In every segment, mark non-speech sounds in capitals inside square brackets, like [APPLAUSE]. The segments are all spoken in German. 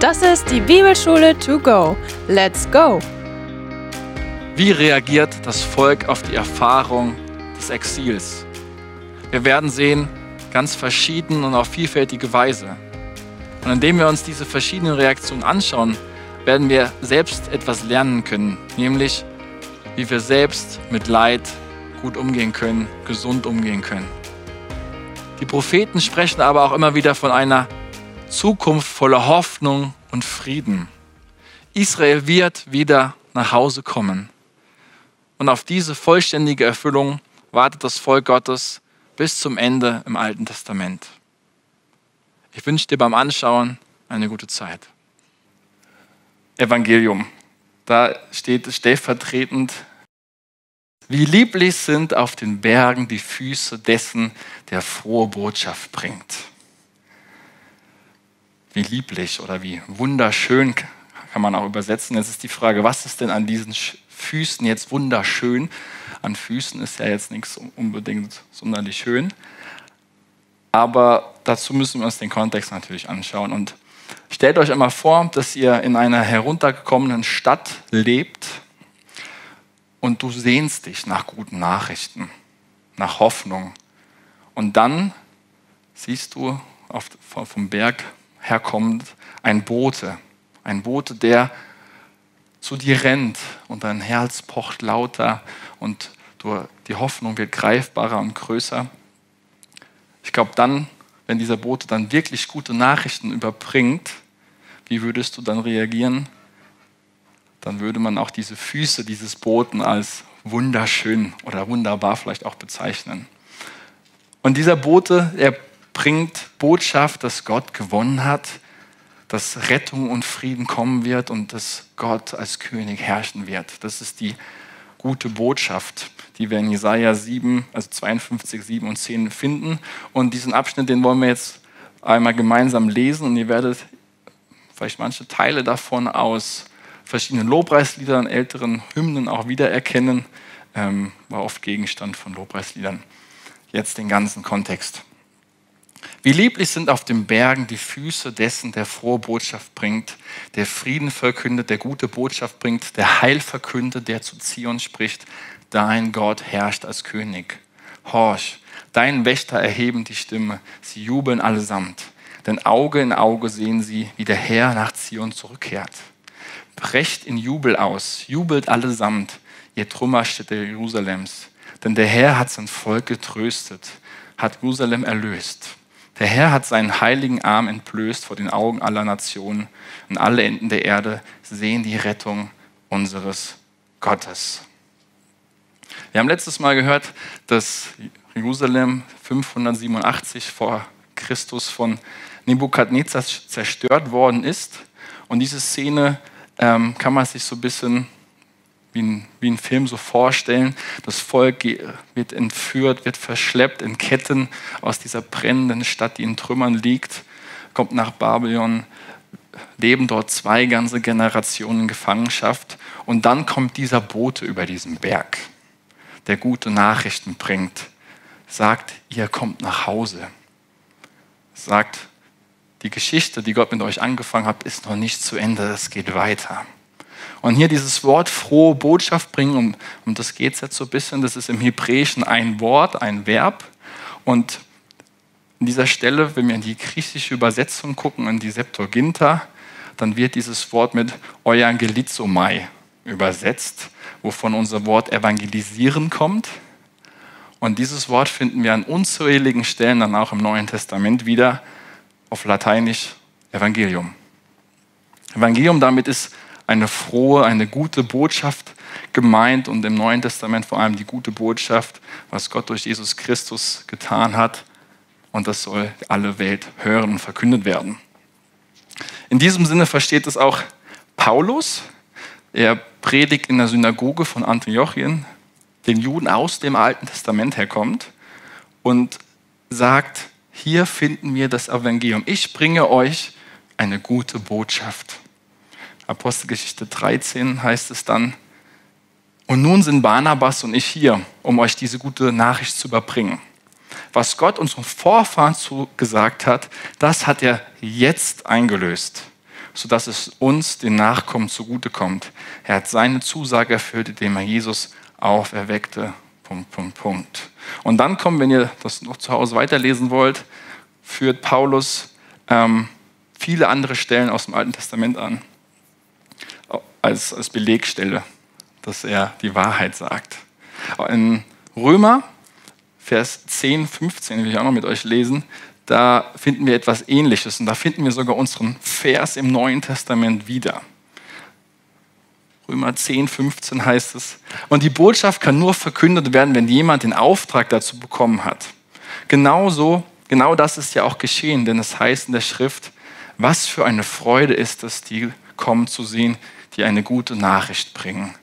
Das ist die Bibelschule to go. Let's go! Wie reagiert das Volk auf die Erfahrung des Exils? Wir werden sehen, ganz verschieden und auf vielfältige Weise. Und indem wir uns diese verschiedenen Reaktionen anschauen, werden wir selbst etwas lernen können, nämlich wie wir selbst mit Leid gut umgehen können, gesund umgehen können. Die Propheten sprechen aber auch immer wieder von einer Zukunft voller Hoffnung und Frieden. Israel wird wieder nach Hause kommen. Und auf diese vollständige Erfüllung wartet das Volk Gottes bis zum Ende im Alten Testament. Ich wünsche dir beim Anschauen eine gute Zeit. Evangelium. Da steht stellvertretend, wie lieblich sind auf den Bergen die Füße dessen, der frohe Botschaft bringt. Wie lieblich oder wie wunderschön kann man auch übersetzen. Jetzt ist die Frage, was ist denn an diesen Füßen jetzt wunderschön? An Füßen ist ja jetzt nichts unbedingt sonderlich schön. Aber dazu müssen wir uns den Kontext natürlich anschauen. Und stellt euch einmal vor, dass ihr in einer heruntergekommenen Stadt lebt und du sehnst dich nach guten Nachrichten, nach Hoffnung. Und dann siehst du auf, vom Berg herkommend ein Bote, ein Bote, der zu dir rennt und dein Herz pocht lauter und du, die Hoffnung wird greifbarer und größer. Ich glaube, dann, wenn dieser Bote dann wirklich gute Nachrichten überbringt, wie würdest du dann reagieren? Dann würde man auch diese Füße dieses Boten als wunderschön oder wunderbar vielleicht auch bezeichnen. Und dieser Bote, er bringt Botschaft, dass Gott gewonnen hat, dass Rettung und Frieden kommen wird und dass Gott als König herrschen wird. Das ist die gute Botschaft, die wir in Jesaja 7, also 52, 7 und 10 finden. Und diesen Abschnitt, den wollen wir jetzt einmal gemeinsam lesen und ihr werdet vielleicht manche Teile davon aus verschiedenen Lobpreisliedern, älteren Hymnen auch wiedererkennen. Ähm, war oft Gegenstand von Lobpreisliedern. Jetzt den ganzen Kontext. Wie lieblich sind auf den Bergen die Füße dessen, der frohe Botschaft bringt, der Frieden verkündet, der gute Botschaft bringt, der Heil verkündet, der zu Zion spricht. Dein Gott herrscht als König. Horch, dein Wächter erheben die Stimme, sie jubeln allesamt. Denn Auge in Auge sehen sie, wie der Herr nach Zion zurückkehrt. Brecht in Jubel aus, jubelt allesamt, ihr Trümmerstätte Jerusalems. Denn der Herr hat sein Volk getröstet, hat Jerusalem erlöst. Der Herr hat seinen heiligen Arm entblößt vor den Augen aller Nationen und alle Enden der Erde sehen die Rettung unseres Gottes. Wir haben letztes Mal gehört, dass Jerusalem 587 vor Christus von Nebukadnezar zerstört worden ist. Und diese Szene ähm, kann man sich so ein bisschen wie ein, wie ein Film so vorstellen. Das Volk wird entführt, wird verschleppt in Ketten aus dieser brennenden Stadt, die in Trümmern liegt, kommt nach Babylon, leben dort zwei ganze Generationen in Gefangenschaft und dann kommt dieser Bote über diesen Berg, der gute Nachrichten bringt, sagt, ihr kommt nach Hause, sagt, die Geschichte, die Gott mit euch angefangen hat, ist noch nicht zu Ende, es geht weiter. Und hier dieses Wort frohe Botschaft bringen, um, um das geht es jetzt so ein bisschen, das ist im Hebräischen ein Wort, ein Verb. Und an dieser Stelle, wenn wir in die griechische Übersetzung gucken, in die Septuaginta, dann wird dieses Wort mit Euangelizomai übersetzt, wovon unser Wort evangelisieren kommt. Und dieses Wort finden wir an unzähligen Stellen dann auch im Neuen Testament wieder auf Lateinisch Evangelium. Evangelium damit ist eine frohe, eine gute Botschaft gemeint und im Neuen Testament vor allem die gute Botschaft, was Gott durch Jesus Christus getan hat. Und das soll alle Welt hören und verkündet werden. In diesem Sinne versteht es auch Paulus. Er predigt in der Synagoge von Antiochien, den Juden aus dem Alten Testament herkommt und sagt, hier finden wir das Evangelium. Ich bringe euch eine gute Botschaft. Apostelgeschichte 13 heißt es dann, und nun sind Barnabas und ich hier, um euch diese gute Nachricht zu überbringen. Was Gott unseren Vorfahren gesagt hat, das hat er jetzt eingelöst. sodass es uns, den Nachkommen, zugutekommt. Er hat seine Zusage erfüllt, indem er Jesus auferweckte. Punkt, Punkt, Punkt. Und dann kommen, wenn ihr das noch zu Hause weiterlesen wollt, führt Paulus ähm, viele andere Stellen aus dem Alten Testament an, als, als Belegstelle, dass er die Wahrheit sagt. In Römer, Vers 10, 15, will ich auch noch mit euch lesen, da finden wir etwas Ähnliches und da finden wir sogar unseren Vers im Neuen Testament wieder. Römer 10, 15 heißt es. Und die Botschaft kann nur verkündet werden, wenn jemand den Auftrag dazu bekommen hat. Genauso, genau das ist ja auch geschehen, denn es heißt in der Schrift, was für eine Freude ist es, die kommen zu sehen, die eine gute Nachricht bringen.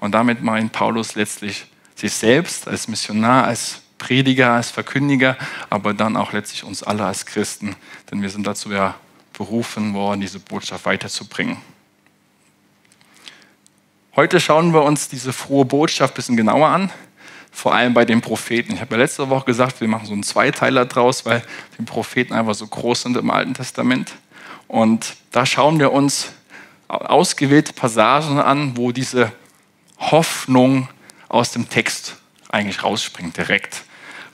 Und damit meint Paulus letztlich sich selbst als Missionar, als Prediger, als Verkündiger, aber dann auch letztlich uns alle als Christen, denn wir sind dazu ja berufen worden, diese Botschaft weiterzubringen. Heute schauen wir uns diese frohe Botschaft ein bisschen genauer an, vor allem bei den Propheten. Ich habe ja letzte Woche gesagt, wir machen so einen Zweiteiler draus, weil die Propheten einfach so groß sind im Alten Testament. Und da schauen wir uns ausgewählte Passagen an, wo diese Hoffnung aus dem Text eigentlich rausspringt direkt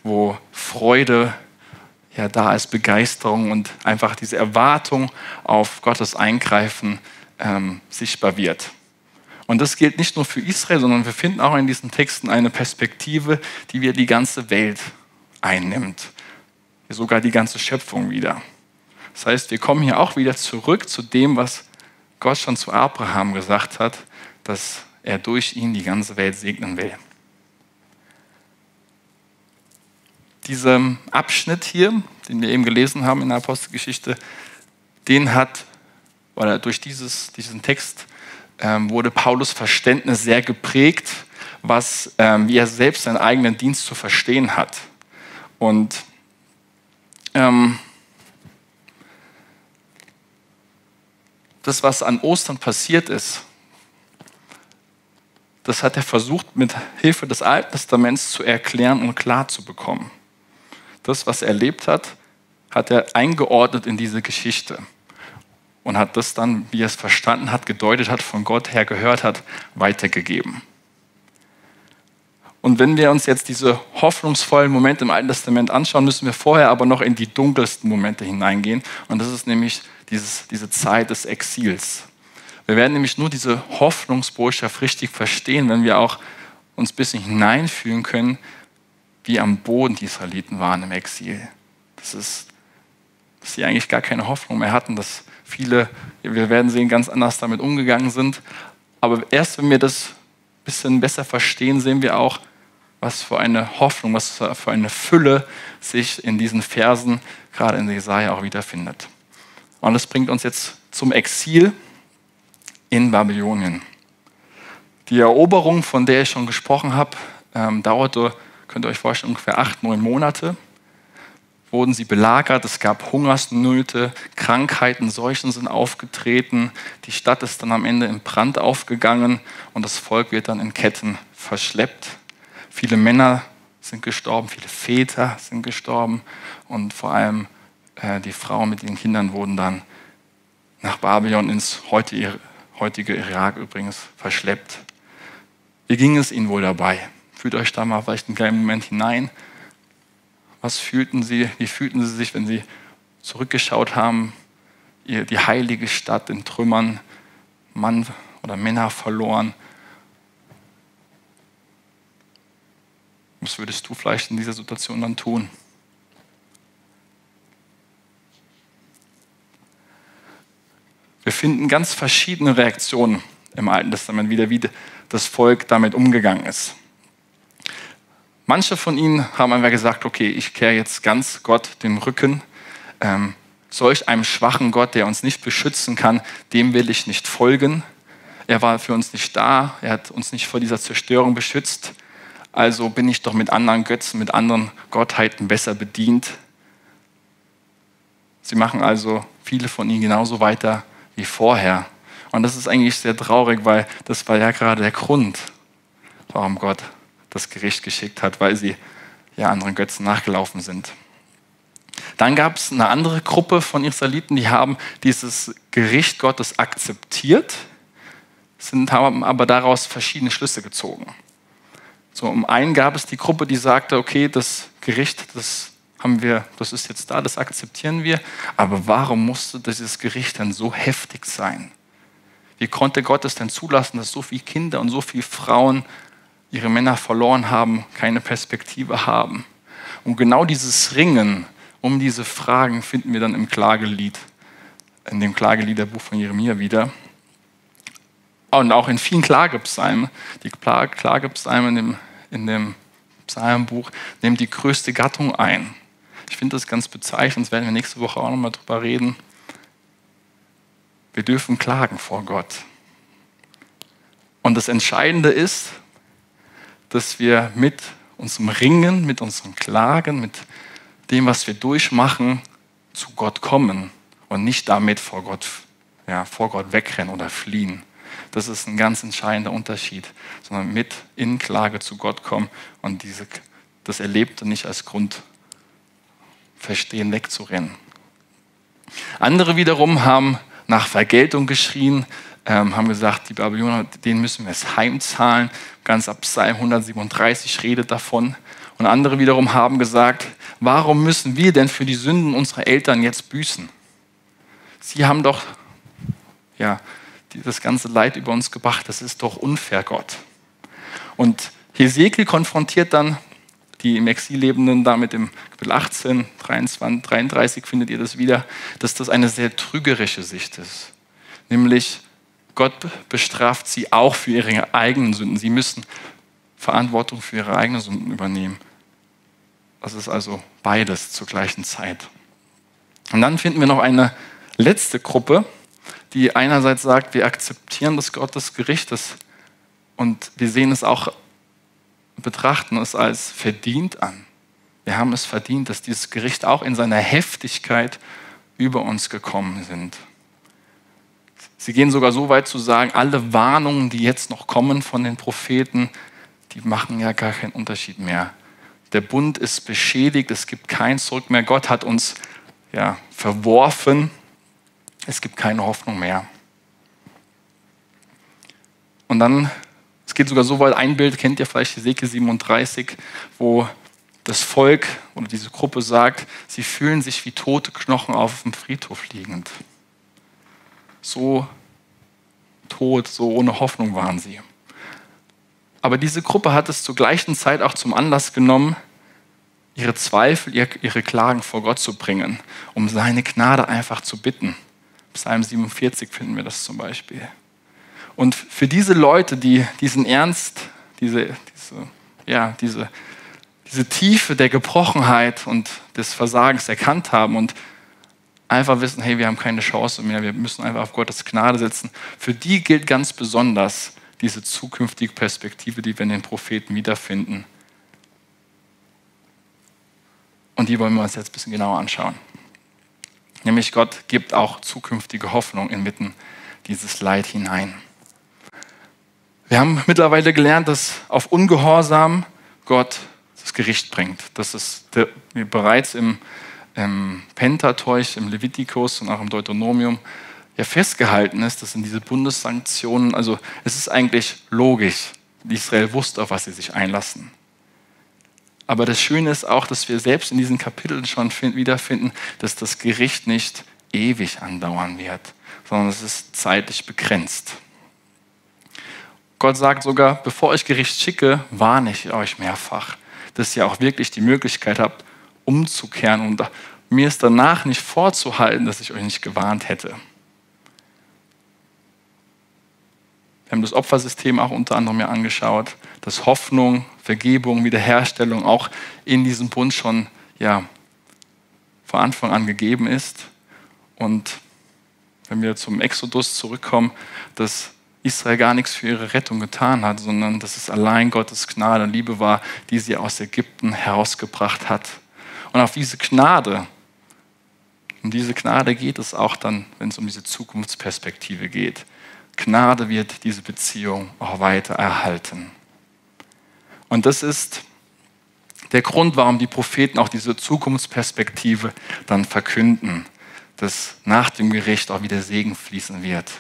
wo Freude ja da ist, Begeisterung und einfach diese Erwartung auf Gottes Eingreifen ähm, sichtbar wird. Und das gilt nicht nur für Israel, sondern wir finden auch in diesen Texten eine Perspektive, die wir die ganze Welt einnimmt. Sogar die ganze Schöpfung wieder. Das heißt, wir kommen hier auch wieder zurück zu dem, was Gott schon zu Abraham gesagt hat, dass er durch ihn die ganze Welt segnen will. Dieser Abschnitt hier, den wir eben gelesen haben in der Apostelgeschichte, den hat, oder durch dieses, diesen Text ähm, wurde Paulus Verständnis sehr geprägt, was, ähm, wie er selbst seinen eigenen Dienst zu verstehen hat. Und ähm, das, was an Ostern passiert ist, das hat er versucht, mit Hilfe des Alten Testaments zu erklären und klar zu bekommen das, was er erlebt hat, hat er eingeordnet in diese Geschichte und hat das dann, wie er es verstanden hat, gedeutet hat, von Gott her gehört hat, weitergegeben. Und wenn wir uns jetzt diese hoffnungsvollen Momente im Alten Testament anschauen, müssen wir vorher aber noch in die dunkelsten Momente hineingehen. Und das ist nämlich dieses, diese Zeit des Exils. Wir werden nämlich nur diese Hoffnungsbotschaft richtig verstehen, wenn wir auch uns ein bisschen hineinfühlen können, wie am Boden die Israeliten waren im Exil. Das ist, dass sie eigentlich gar keine Hoffnung mehr hatten, dass viele, wir werden sehen, ganz anders damit umgegangen sind. Aber erst wenn wir das ein bisschen besser verstehen, sehen wir auch, was für eine Hoffnung, was für eine Fülle sich in diesen Versen, gerade in Jesaja, auch wiederfindet. Und das bringt uns jetzt zum Exil in Babylonien. Die Eroberung, von der ich schon gesprochen habe, ähm, dauerte könnt ihr euch vorstellen, ungefähr acht, neun Monate wurden sie belagert, es gab Hungersnöte, Krankheiten, Seuchen sind aufgetreten, die Stadt ist dann am Ende in Brand aufgegangen und das Volk wird dann in Ketten verschleppt. Viele Männer sind gestorben, viele Väter sind gestorben und vor allem die Frauen mit ihren Kindern wurden dann nach Babylon ins heutige, heutige Irak übrigens verschleppt. Wie ging es ihnen wohl dabei? Fühlt euch da mal vielleicht einen kleinen Moment hinein. Was fühlten sie, wie fühlten sie sich, wenn sie zurückgeschaut haben, die heilige Stadt in Trümmern, Mann oder Männer verloren? Was würdest du vielleicht in dieser Situation dann tun? Wir finden ganz verschiedene Reaktionen im Alten Testament wieder, wie das Volk damit umgegangen ist. Manche von ihnen haben einfach gesagt, okay, ich kehre jetzt ganz Gott den Rücken. Ähm, solch einem schwachen Gott, der uns nicht beschützen kann, dem will ich nicht folgen. Er war für uns nicht da, er hat uns nicht vor dieser Zerstörung beschützt. Also bin ich doch mit anderen Götzen, mit anderen Gottheiten besser bedient. Sie machen also viele von ihnen genauso weiter wie vorher. Und das ist eigentlich sehr traurig, weil das war ja gerade der Grund, warum Gott das Gericht geschickt hat, weil sie ja anderen Götzen nachgelaufen sind. Dann gab es eine andere Gruppe von Israeliten, die haben dieses Gericht Gottes akzeptiert, sind, haben aber daraus verschiedene Schlüsse gezogen. So, um einen gab es die Gruppe, die sagte, okay, das Gericht, das haben wir, das ist jetzt da, das akzeptieren wir, aber warum musste dieses Gericht dann so heftig sein? Wie konnte Gott es denn zulassen, dass so viele Kinder und so viele Frauen ihre Männer verloren haben, keine Perspektive haben? Und genau dieses Ringen um diese Fragen finden wir dann im Klagelied, in dem Klageliederbuch von Jeremia wieder. Und auch in vielen Klagepsalmen. Die Klagepsalmen in dem, in dem Psalmbuch nehmen die größte Gattung ein. Ich finde das ganz bezeichnend, das werden wir nächste Woche auch nochmal drüber reden. Wir dürfen klagen vor Gott. Und das Entscheidende ist, dass wir mit unserem Ringen, mit unserem Klagen, mit dem, was wir durchmachen, zu Gott kommen und nicht damit vor Gott, ja, vor Gott wegrennen oder fliehen. Das ist ein ganz entscheidender Unterschied, sondern mit in Klage zu Gott kommen und diese, das Erlebte nicht als Grund verstehen, wegzurennen. Andere wiederum haben nach Vergeltung geschrien, ähm, haben gesagt, die Babylonier, denen müssen wir es heimzahlen. Ganz ab Psalm 137 redet davon. Und andere wiederum haben gesagt, warum müssen wir denn für die Sünden unserer Eltern jetzt büßen? Sie haben doch ja, das ganze Leid über uns gebracht, das ist doch unfair, Gott. Und Hesekiel konfrontiert dann die im Exil lebenden, damit im Kapitel 18, 23, 33 findet ihr das wieder, dass das eine sehr trügerische Sicht ist. Nämlich, Gott bestraft sie auch für ihre eigenen Sünden. Sie müssen Verantwortung für ihre eigenen Sünden übernehmen. Das ist also beides zur gleichen Zeit. Und dann finden wir noch eine letzte Gruppe, die einerseits sagt, wir akzeptieren das Gottes Gerichtes und wir sehen es auch, betrachten es als verdient an. Wir haben es verdient, dass dieses Gericht auch in seiner Heftigkeit über uns gekommen sind. Sie gehen sogar so weit zu sagen, alle Warnungen, die jetzt noch kommen von den Propheten, die machen ja gar keinen Unterschied mehr. Der Bund ist beschädigt, es gibt kein Zurück mehr. Gott hat uns ja, verworfen, es gibt keine Hoffnung mehr. Und dann, es geht sogar so weit, ein Bild kennt ihr vielleicht, Hesekiel 37, wo das Volk oder diese Gruppe sagt, sie fühlen sich wie tote Knochen auf dem Friedhof liegend. So tot, so ohne Hoffnung waren sie. Aber diese Gruppe hat es zur gleichen Zeit auch zum Anlass genommen, ihre Zweifel, ihre Klagen vor Gott zu bringen, um seine Gnade einfach zu bitten. Psalm 47 finden wir das zum Beispiel. Und für diese Leute, die diesen Ernst, diese, diese, ja, diese, diese Tiefe der Gebrochenheit und des Versagens erkannt haben und einfach wissen, hey, wir haben keine Chance mehr, wir müssen einfach auf Gottes Gnade setzen, für die gilt ganz besonders, diese zukünftige Perspektive, die wir in den Propheten wiederfinden. Und die wollen wir uns jetzt ein bisschen genauer anschauen. Nämlich Gott gibt auch zukünftige Hoffnung inmitten dieses Leid hinein. Wir haben mittlerweile gelernt, dass auf Ungehorsam Gott das Gericht bringt. Das ist bereits im, im Pentateuch, im Levitikus und auch im Deuteronomium ja festgehalten ist, das sind diese Bundessanktionen. Also es ist eigentlich logisch. Israel wusste, auf was sie sich einlassen. Aber das Schöne ist auch, dass wir selbst in diesen Kapiteln schon wiederfinden, dass das Gericht nicht ewig andauern wird, sondern es ist zeitlich begrenzt. Gott sagt sogar, bevor ich Gericht schicke, warne ich euch mehrfach, dass ihr auch wirklich die Möglichkeit habt, umzukehren und mir es danach nicht vorzuhalten, dass ich euch nicht gewarnt hätte. Wir haben das Opfersystem auch unter anderem ja angeschaut, dass Hoffnung, Vergebung, Wiederherstellung auch in diesem Bund schon ja, von Anfang an gegeben ist. Und wenn wir zum Exodus zurückkommen, dass Israel gar nichts für ihre Rettung getan hat, sondern dass es allein Gottes Gnade und Liebe war, die sie aus Ägypten herausgebracht hat. Und auf diese Gnade, um diese Gnade geht es auch dann, wenn es um diese Zukunftsperspektive geht. Gnade wird diese Beziehung auch weiter erhalten. Und das ist der Grund, warum die Propheten auch diese Zukunftsperspektive dann verkünden, dass nach dem Gericht auch wieder Segen fließen wird.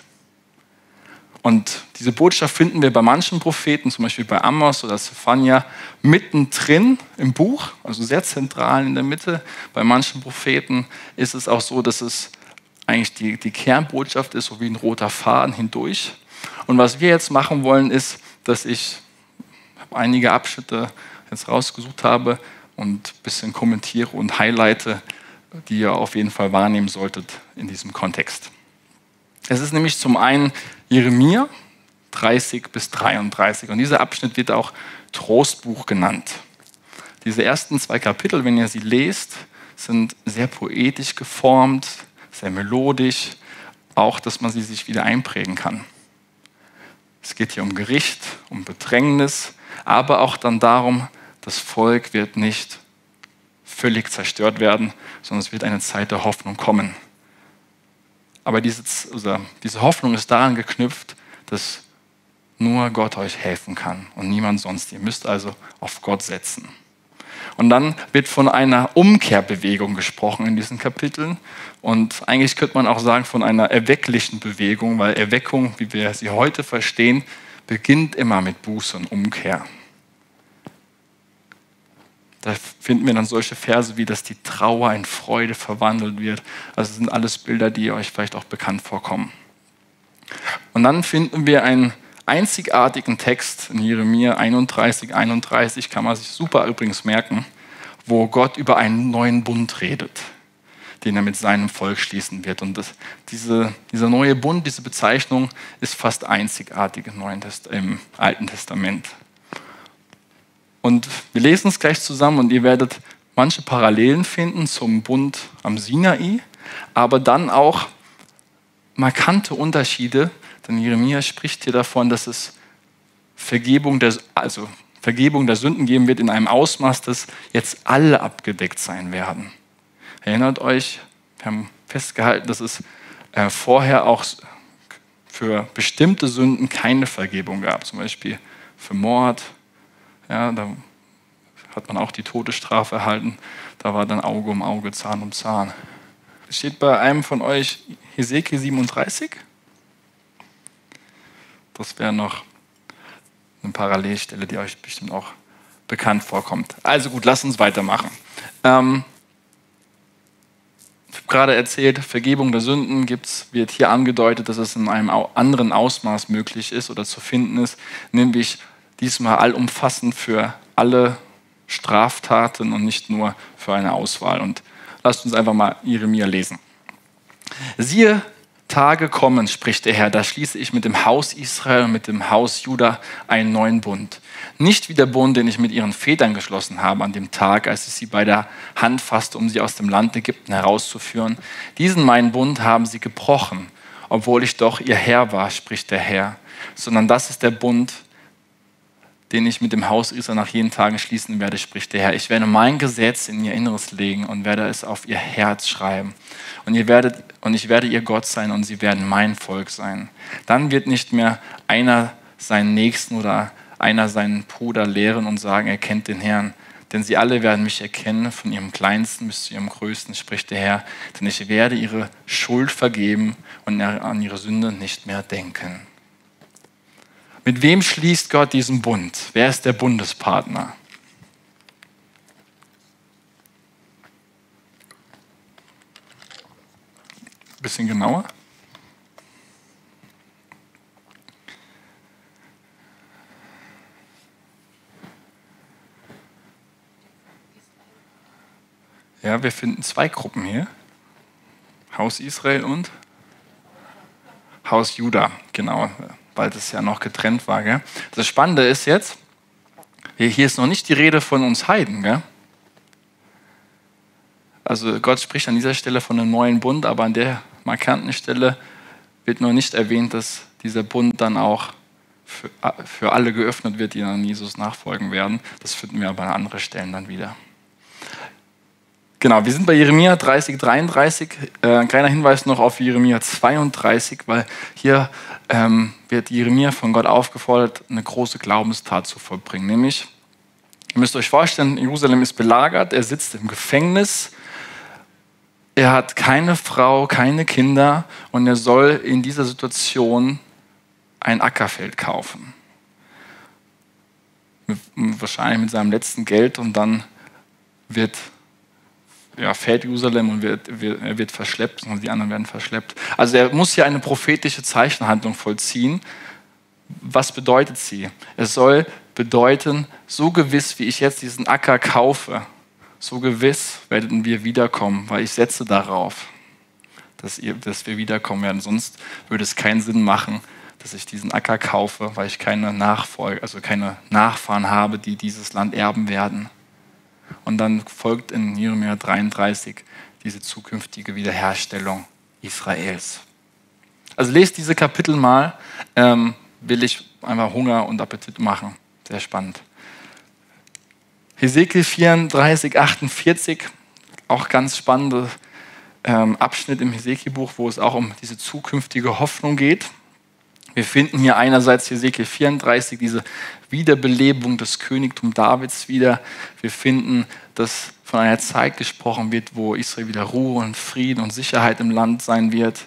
Und diese Botschaft finden wir bei manchen Propheten, zum Beispiel bei Amos oder Zephania, mittendrin im Buch, also sehr zentral in der Mitte. Bei manchen Propheten ist es auch so, dass es eigentlich die, die Kernbotschaft ist, so wie ein roter Faden hindurch. Und was wir jetzt machen wollen, ist, dass ich einige Abschnitte jetzt rausgesucht habe und ein bisschen kommentiere und highlighte, die ihr auf jeden Fall wahrnehmen solltet in diesem Kontext. Es ist nämlich zum einen Jeremia 30 bis 33 und dieser Abschnitt wird auch Trostbuch genannt. Diese ersten zwei Kapitel, wenn ihr sie lest, sind sehr poetisch geformt, sehr melodisch, auch dass man sie sich wieder einprägen kann. Es geht hier um Gericht, um Bedrängnis, aber auch dann darum, das Volk wird nicht völlig zerstört werden, sondern es wird eine Zeit der Hoffnung kommen. Aber diese, also diese Hoffnung ist daran geknüpft, dass nur Gott euch helfen kann und niemand sonst. Ihr müsst also auf Gott setzen. Und dann wird von einer Umkehrbewegung gesprochen in diesen Kapiteln. Und eigentlich könnte man auch sagen von einer erwecklichen Bewegung, weil Erweckung, wie wir sie heute verstehen, beginnt immer mit Buße und Umkehr. Da finden wir dann solche Verse wie, dass die Trauer in Freude verwandelt wird. Also sind alles Bilder, die euch vielleicht auch bekannt vorkommen. Und dann finden wir einen einzigartigen Text in Jeremia 31, 31, kann man sich super übrigens merken, wo Gott über einen neuen Bund redet, den er mit seinem Volk schließen wird. Und das, diese, dieser neue Bund, diese Bezeichnung ist fast einzigartig im, Neuen Test, im Alten Testament. Und wir lesen es gleich zusammen und ihr werdet manche Parallelen finden zum Bund am Sinai, aber dann auch markante Unterschiede, denn Jeremia spricht hier davon, dass es Vergebung der, also Vergebung der Sünden geben wird in einem Ausmaß, dass jetzt alle abgedeckt sein werden. Erinnert euch, wir haben festgehalten, dass es äh, vorher auch für bestimmte Sünden keine Vergebung gab, zum Beispiel für Mord, ja, da hat man auch die Todesstrafe erhalten. Da war dann Auge um Auge, Zahn um Zahn. Steht bei einem von euch Hesekiel 37? Das wäre noch eine Parallelstelle, die euch bestimmt auch bekannt vorkommt. Also gut, lasst uns weitermachen. Ähm, ich habe gerade erzählt, Vergebung der Sünden gibt's, wird hier angedeutet, dass es in einem anderen Ausmaß möglich ist oder zu finden ist, nämlich diesmal allumfassend für alle Straftaten und nicht nur für eine Auswahl. Und lasst uns einfach mal Jeremia lesen. Siehe, Tage kommen, spricht der Herr, da schließe ich mit dem Haus Israel und mit dem Haus Juda einen neuen Bund. Nicht wie der Bund, den ich mit ihren Vätern geschlossen habe an dem Tag, als ich sie bei der Hand fasste, um sie aus dem Land Ägypten herauszuführen. Diesen meinen Bund haben sie gebrochen, obwohl ich doch ihr Herr war, spricht der Herr. Sondern das ist der Bund, den ich mit dem Haus Israel nach jeden Tagen schließen werde, spricht der Herr. Ich werde mein Gesetz in ihr Inneres legen und werde es auf ihr Herz schreiben. Und, ihr werdet, und ich werde ihr Gott sein und sie werden mein Volk sein. Dann wird nicht mehr einer seinen Nächsten oder einer seinen Bruder lehren und sagen, er kennt den Herrn. Denn sie alle werden mich erkennen, von ihrem Kleinsten bis zu ihrem Größten, spricht der Herr. Denn ich werde ihre Schuld vergeben und an ihre Sünde nicht mehr denken. Mit wem schließt Gott diesen Bund? Wer ist der Bundespartner? Bisschen genauer. Ja, wir finden zwei Gruppen hier. Haus Israel und Haus Juda, genau weil das ja noch getrennt war. Gell? Das Spannende ist jetzt, hier ist noch nicht die Rede von uns Heiden. Gell? Also Gott spricht an dieser Stelle von einem neuen Bund, aber an der markanten Stelle wird noch nicht erwähnt, dass dieser Bund dann auch für, für alle geöffnet wird, die dann Jesus nachfolgen werden. Das finden wir aber an anderen Stellen dann wieder. Genau, wir sind bei Jeremia 30, 33. Äh, ein kleiner Hinweis noch auf Jeremia 32, weil hier ähm, wird Jeremia von Gott aufgefordert, eine große Glaubenstat zu vollbringen. Nämlich, Ihr müsst euch vorstellen, Jerusalem ist belagert, er sitzt im Gefängnis, er hat keine Frau, keine Kinder und er soll in dieser Situation ein Ackerfeld kaufen. Wahrscheinlich mit seinem letzten Geld und dann wird, ja, fährt Jerusalem und wird, wird, wird verschleppt und die anderen werden verschleppt. Also er muss hier eine prophetische Zeichenhandlung vollziehen. Was bedeutet sie? Es soll bedeuten, so gewiss wie ich jetzt diesen Acker kaufe, so gewiss werden wir wiederkommen, weil ich setze darauf, dass, ihr, dass wir wiederkommen werden. Sonst würde es keinen Sinn machen, dass ich diesen Acker kaufe, weil ich keine Nachfolge, also keine Nachfahren habe, die dieses Land erben werden. Und dann folgt in Jeremia 33 diese zukünftige Wiederherstellung Israels. Also lest diese Kapitel mal, ähm, will ich einfach Hunger und Appetit machen. Sehr spannend. Hesekiel 34, 48, auch ganz spannender ähm, Abschnitt im Hesekiel-Buch, wo es auch um diese zukünftige Hoffnung geht. Wir finden hier einerseits Hesekiel 34, diese Wiederbelebung des Königtums Davids wieder. Wir finden, dass von einer Zeit gesprochen wird, wo Israel wieder Ruhe und Frieden und Sicherheit im Land sein wird.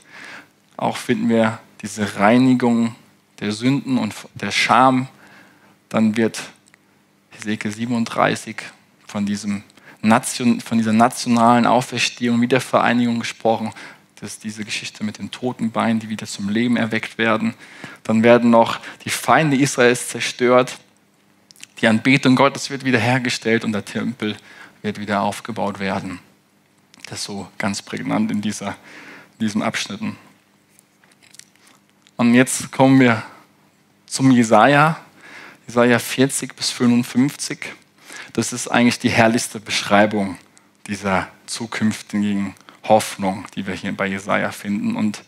Auch finden wir diese Reinigung der Sünden und der Scham. Dann wird Hesekiel 37 von, diesem von dieser nationalen Auferstehung, Wiedervereinigung gesprochen. Das ist diese Geschichte mit den toten Beinen, die wieder zum Leben erweckt werden. Dann werden noch die Feinde Israels zerstört. Die Anbetung Gottes wird wiederhergestellt und der Tempel wird wieder aufgebaut werden. Das ist so ganz prägnant in, dieser, in diesem Abschnitten. Und jetzt kommen wir zum Jesaja, Jesaja 40 bis 55. Das ist eigentlich die herrlichste Beschreibung dieser zukünftigen Hoffnung, die wir hier bei Jesaja finden. Und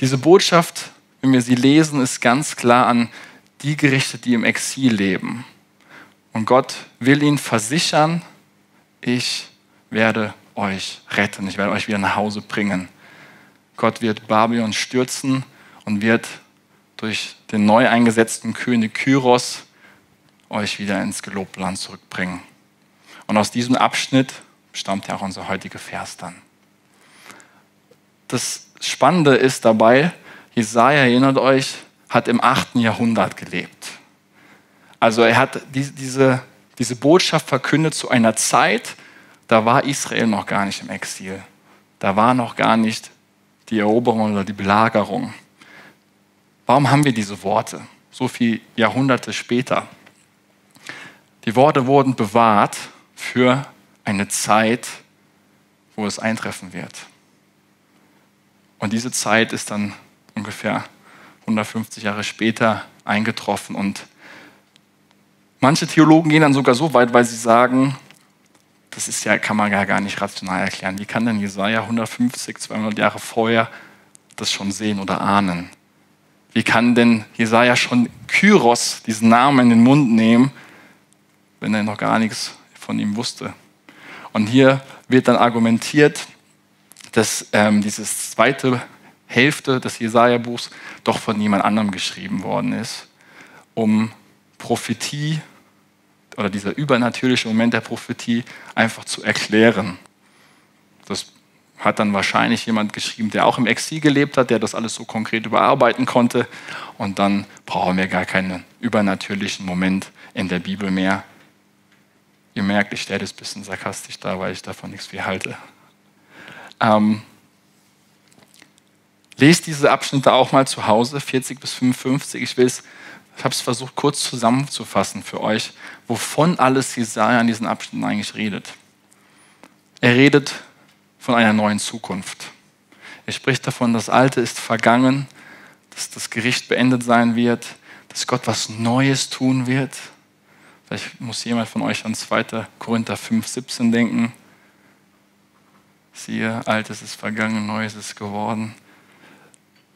diese Botschaft, wenn wir sie lesen, ist ganz klar an die gerichtet, die im Exil leben. Und Gott will ihnen versichern, ich werde euch retten, ich werde euch wieder nach Hause bringen. Gott wird Babylon stürzen und wird durch den neu eingesetzten König Kyros euch wieder ins gelobte Land zurückbringen. Und aus diesem Abschnitt stammt ja auch unser heutiger Vers dann. Das Spannende ist dabei, Jesaja, erinnert euch, hat im 8. Jahrhundert gelebt. Also er hat diese, diese Botschaft verkündet zu einer Zeit, da war Israel noch gar nicht im Exil. Da war noch gar nicht die Eroberung oder die Belagerung. Warum haben wir diese Worte so viele Jahrhunderte später? Die Worte wurden bewahrt für eine Zeit, wo es eintreffen wird. Und diese Zeit ist dann ungefähr 150 Jahre später eingetroffen. Und manche Theologen gehen dann sogar so weit, weil sie sagen, das ist ja, kann man ja gar nicht rational erklären. Wie kann denn Jesaja 150, 200 Jahre vorher das schon sehen oder ahnen? Wie kann denn Jesaja schon Kyros, diesen Namen, in den Mund nehmen, wenn er noch gar nichts von ihm wusste? Und hier wird dann argumentiert, dass ähm, diese zweite Hälfte des Jesaja-Buchs doch von jemand anderem geschrieben worden ist, um Prophetie oder dieser übernatürliche Moment der Prophetie einfach zu erklären. Das hat dann wahrscheinlich jemand geschrieben, der auch im Exil gelebt hat, der das alles so konkret überarbeiten konnte. Und dann brauchen wir gar keinen übernatürlichen Moment in der Bibel mehr. Ihr merkt, ich stelle das ein bisschen sarkastisch da, weil ich davon nichts viel halte. Ähm, lest diese Abschnitte auch mal zu Hause, 40 bis 55. Ich will es ich habe es versucht kurz zusammenzufassen für euch, wovon alles Jesaja in diesen Abschnitten eigentlich redet. Er redet von einer neuen Zukunft. Er spricht davon, das Alte ist vergangen, dass das Gericht beendet sein wird, dass Gott was Neues tun wird. Vielleicht muss jemand von euch an 2. Korinther 5, 17 denken. Siehe, Altes ist vergangen, Neues ist geworden.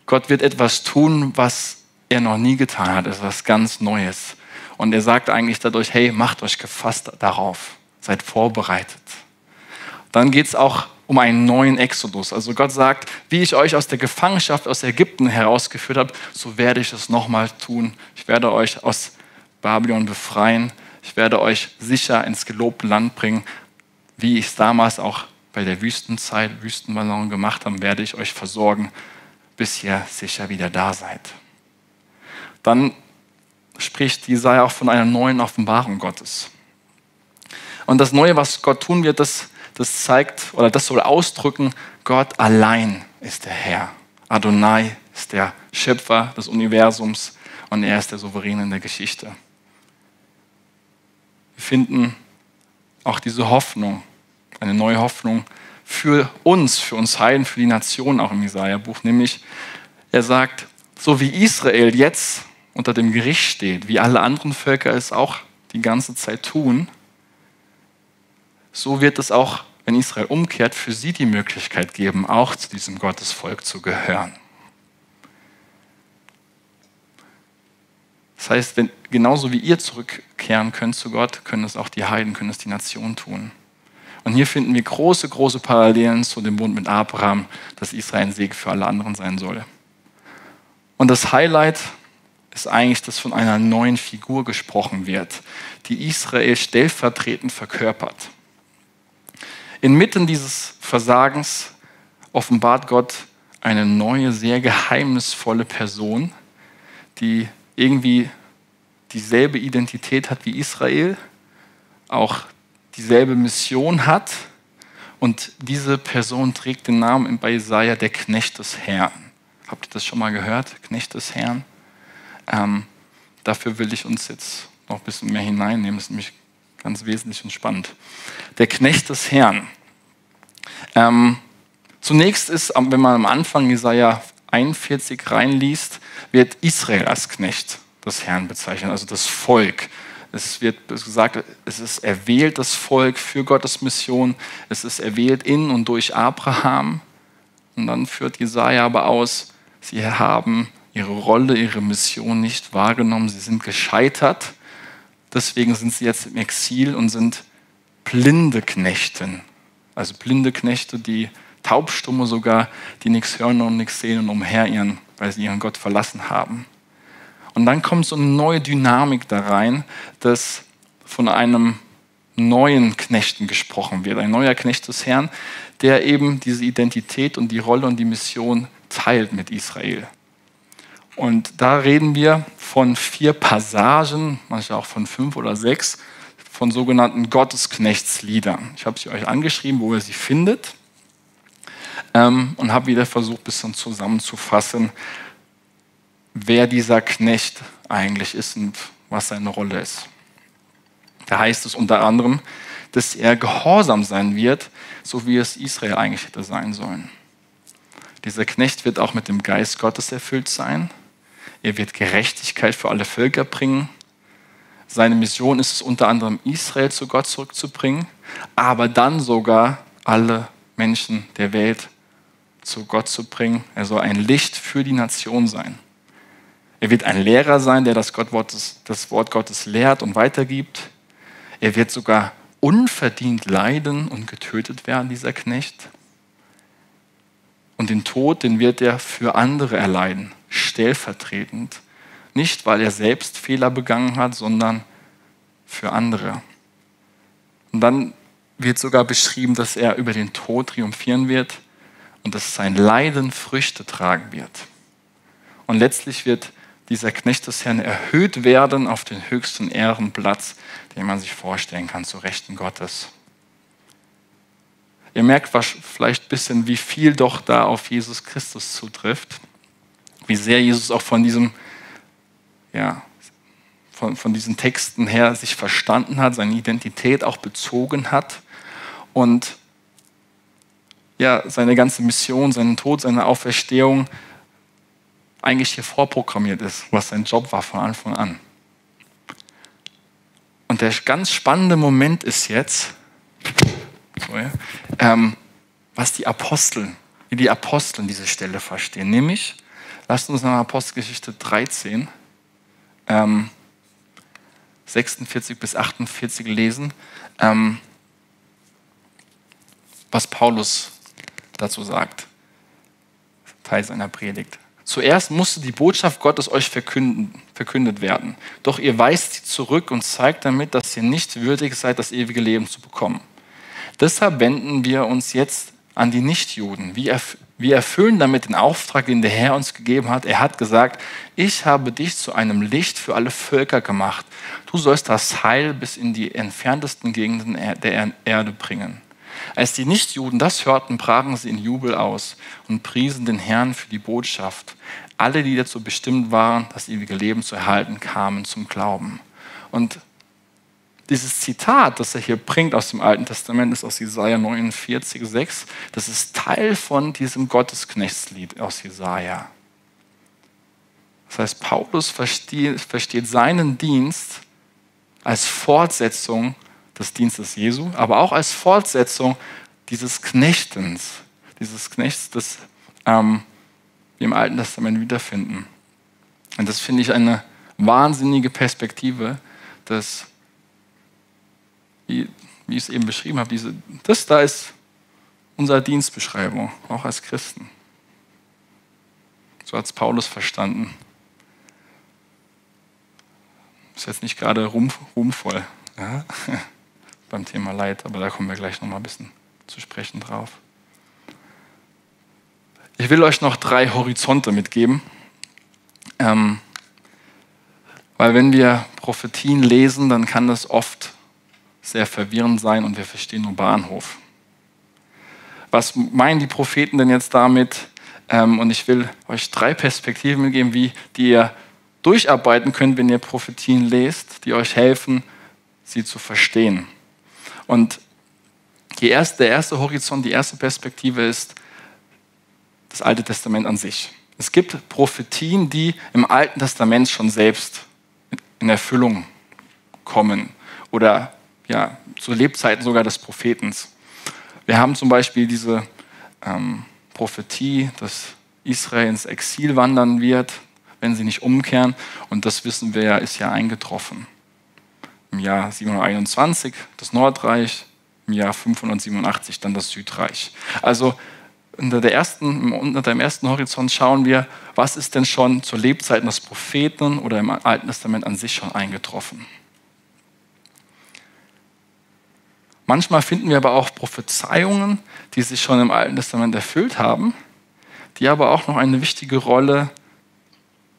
Gott wird etwas tun, was er noch nie getan hat. Ist was ganz Neues. Und er sagt eigentlich dadurch, hey, macht euch gefasst darauf. Seid vorbereitet. Dann geht es auch um einen neuen Exodus. Also Gott sagt, wie ich euch aus der Gefangenschaft aus Ägypten herausgeführt habe, so werde ich es nochmal tun. Ich werde euch aus Babylon befreien. Ich werde euch sicher ins gelobte Land bringen, wie ich es damals auch bei der Wüstenzeit, Wüstenballon gemacht habe, werde ich euch versorgen, bis ihr sicher wieder da seid. Dann spricht Jesaja auch von einer neuen Offenbarung Gottes. Und das Neue, was Gott tun wird, das, das zeigt oder das soll ausdrücken, Gott allein ist der Herr. Adonai ist der Schöpfer des Universums und er ist der Souverän in der Geschichte. Wir finden auch diese Hoffnung, eine neue Hoffnung für uns, für uns Heiden, für die Nation auch im Jesaja-Buch, nämlich er sagt, so wie Israel jetzt unter dem Gericht steht, wie alle anderen Völker es auch die ganze Zeit tun, so wird es auch, wenn Israel umkehrt, für sie die Möglichkeit geben, auch zu diesem Gottesvolk zu gehören. Das heißt, wenn, genauso wie ihr zurückkehren könnt zu Gott, können es auch die Heiden, können es die Nationen tun. Und hier finden wir große, große Parallelen zu dem Bund mit Abraham, dass Israel ein Segen für alle anderen sein soll. Und das Highlight ist eigentlich, dass von einer neuen Figur gesprochen wird, die Israel stellvertretend verkörpert. Inmitten dieses Versagens offenbart Gott eine neue, sehr geheimnisvolle Person, die irgendwie dieselbe Identität hat wie Israel, auch dieselbe Mission hat. Und diese Person trägt den Namen bei Jesaja der Knecht des Herrn. Habt ihr das schon mal gehört? Knecht des Herrn. Ähm, dafür will ich uns jetzt noch ein bisschen mehr hineinnehmen. Das ist nämlich ganz wesentlich und spannend. Der Knecht des Herrn. Ähm, zunächst ist, wenn man am Anfang Jesaja 41 reinliest, wird Israel als Knecht des Herrn bezeichnet, also das Volk. Es wird gesagt, es ist erwählt das Volk für Gottes Mission. Es ist erwählt in und durch Abraham. Und dann führt Jesaja aber aus, sie haben ihre Rolle, ihre Mission nicht wahrgenommen. Sie sind gescheitert. Deswegen sind sie jetzt im Exil und sind blinde Knechten. Also blinde Knechte, die Taubstumme sogar, die nichts hören und nichts sehen und umherirren, weil sie ihren Gott verlassen haben. Und dann kommt so eine neue Dynamik da rein, dass von einem neuen Knechten gesprochen wird, ein neuer Knecht des Herrn, der eben diese Identität und die Rolle und die Mission teilt mit Israel. Und da reden wir von vier Passagen, manchmal auch von fünf oder sechs, von sogenannten Gottesknechtsliedern. Ich habe sie euch angeschrieben, wo ihr sie findet ähm, und habe wieder versucht, ein bisschen zusammenzufassen, wer dieser Knecht eigentlich ist und was seine Rolle ist. Da heißt es unter anderem, dass er gehorsam sein wird, so wie es Israel eigentlich hätte sein sollen. Dieser Knecht wird auch mit dem Geist Gottes erfüllt sein. Er wird Gerechtigkeit für alle Völker bringen. Seine Mission ist es unter anderem, Israel zu Gott zurückzubringen, aber dann sogar alle Menschen der Welt zu Gott zu bringen. Er soll ein Licht für die Nation sein. Er wird ein Lehrer sein, der das, das Wort Gottes lehrt und weitergibt. Er wird sogar unverdient leiden und getötet werden, dieser Knecht. Und den Tod, den wird er für andere erleiden, stellvertretend. Nicht, weil er selbst Fehler begangen hat, sondern für andere. Und dann wird sogar beschrieben, dass er über den Tod triumphieren wird und dass sein Leiden Früchte tragen wird. Und letztlich wird dieser Knecht des Herrn erhöht werden auf den höchsten Ehrenplatz, den man sich vorstellen kann, zu Rechten Gottes. Ihr merkt vielleicht ein bisschen, wie viel doch da auf Jesus Christus zutrifft, wie sehr Jesus auch von diesem, ja, von, von diesen Texten her sich verstanden hat, seine Identität auch bezogen hat und ja, seine ganze Mission, seinen Tod, seine Auferstehung eigentlich hier vorprogrammiert ist, was sein Job war von Anfang an. Und der ganz spannende Moment ist jetzt, ähm, was die Apostel, wie die Apostel diese Stelle verstehen. Nämlich, lasst uns nach Apostelgeschichte 13, ähm, 46 bis 48 lesen, ähm, was Paulus dazu sagt. Teil seiner Predigt. Zuerst musste die Botschaft Gottes euch verkündet werden. Doch ihr weist sie zurück und zeigt damit, dass ihr nicht würdig seid, das ewige Leben zu bekommen. Deshalb wenden wir uns jetzt an die Nichtjuden. Wir erfüllen damit den Auftrag, den der Herr uns gegeben hat. Er hat gesagt, ich habe dich zu einem Licht für alle Völker gemacht. Du sollst das Heil bis in die entferntesten Gegenden der Erde bringen. Als die Nichtjuden das hörten, brachen sie in Jubel aus und priesen den Herrn für die Botschaft. Alle, die dazu bestimmt waren, das ewige Leben zu erhalten, kamen zum Glauben. Und dieses Zitat, das er hier bringt aus dem Alten Testament, ist aus Jesaja 49, 6. Das ist Teil von diesem Gottesknechtslied aus Jesaja. Das heißt, Paulus versteht, versteht seinen Dienst als Fortsetzung des Dienstes Jesu, aber auch als Fortsetzung dieses Knechtens, dieses Knechts, das ähm, wir im Alten Testament wiederfinden. Und das finde ich eine wahnsinnige Perspektive, dass, wie, wie ich es eben beschrieben habe, diese, das da ist unsere Dienstbeschreibung, auch als Christen. So hat es Paulus verstanden. Ist jetzt nicht gerade ruhm, ruhmvoll. Ja? [LAUGHS] beim Thema Leid, aber da kommen wir gleich nochmal ein bisschen zu sprechen drauf. Ich will euch noch drei Horizonte mitgeben, ähm, weil wenn wir Prophetien lesen, dann kann das oft sehr verwirrend sein und wir verstehen nur Bahnhof. Was meinen die Propheten denn jetzt damit? Ähm, und ich will euch drei Perspektiven mitgeben, wie die ihr durcharbeiten könnt, wenn ihr Prophetien lest, die euch helfen, sie zu verstehen. Und erste, der erste Horizont, die erste Perspektive ist das Alte Testament an sich. Es gibt Prophetien, die im Alten Testament schon selbst in Erfüllung kommen oder ja, zu Lebzeiten sogar des Prophetens. Wir haben zum Beispiel diese ähm, Prophetie, dass Israel ins Exil wandern wird, wenn sie nicht umkehren. Und das wissen wir ja, ist ja eingetroffen im Jahr 721 das Nordreich, im Jahr 587 dann das Südreich. Also unter, der ersten, unter dem ersten Horizont schauen wir, was ist denn schon zur Lebzeiten des Propheten oder im Alten Testament an sich schon eingetroffen. Manchmal finden wir aber auch Prophezeiungen, die sich schon im Alten Testament erfüllt haben, die aber auch noch eine wichtige Rolle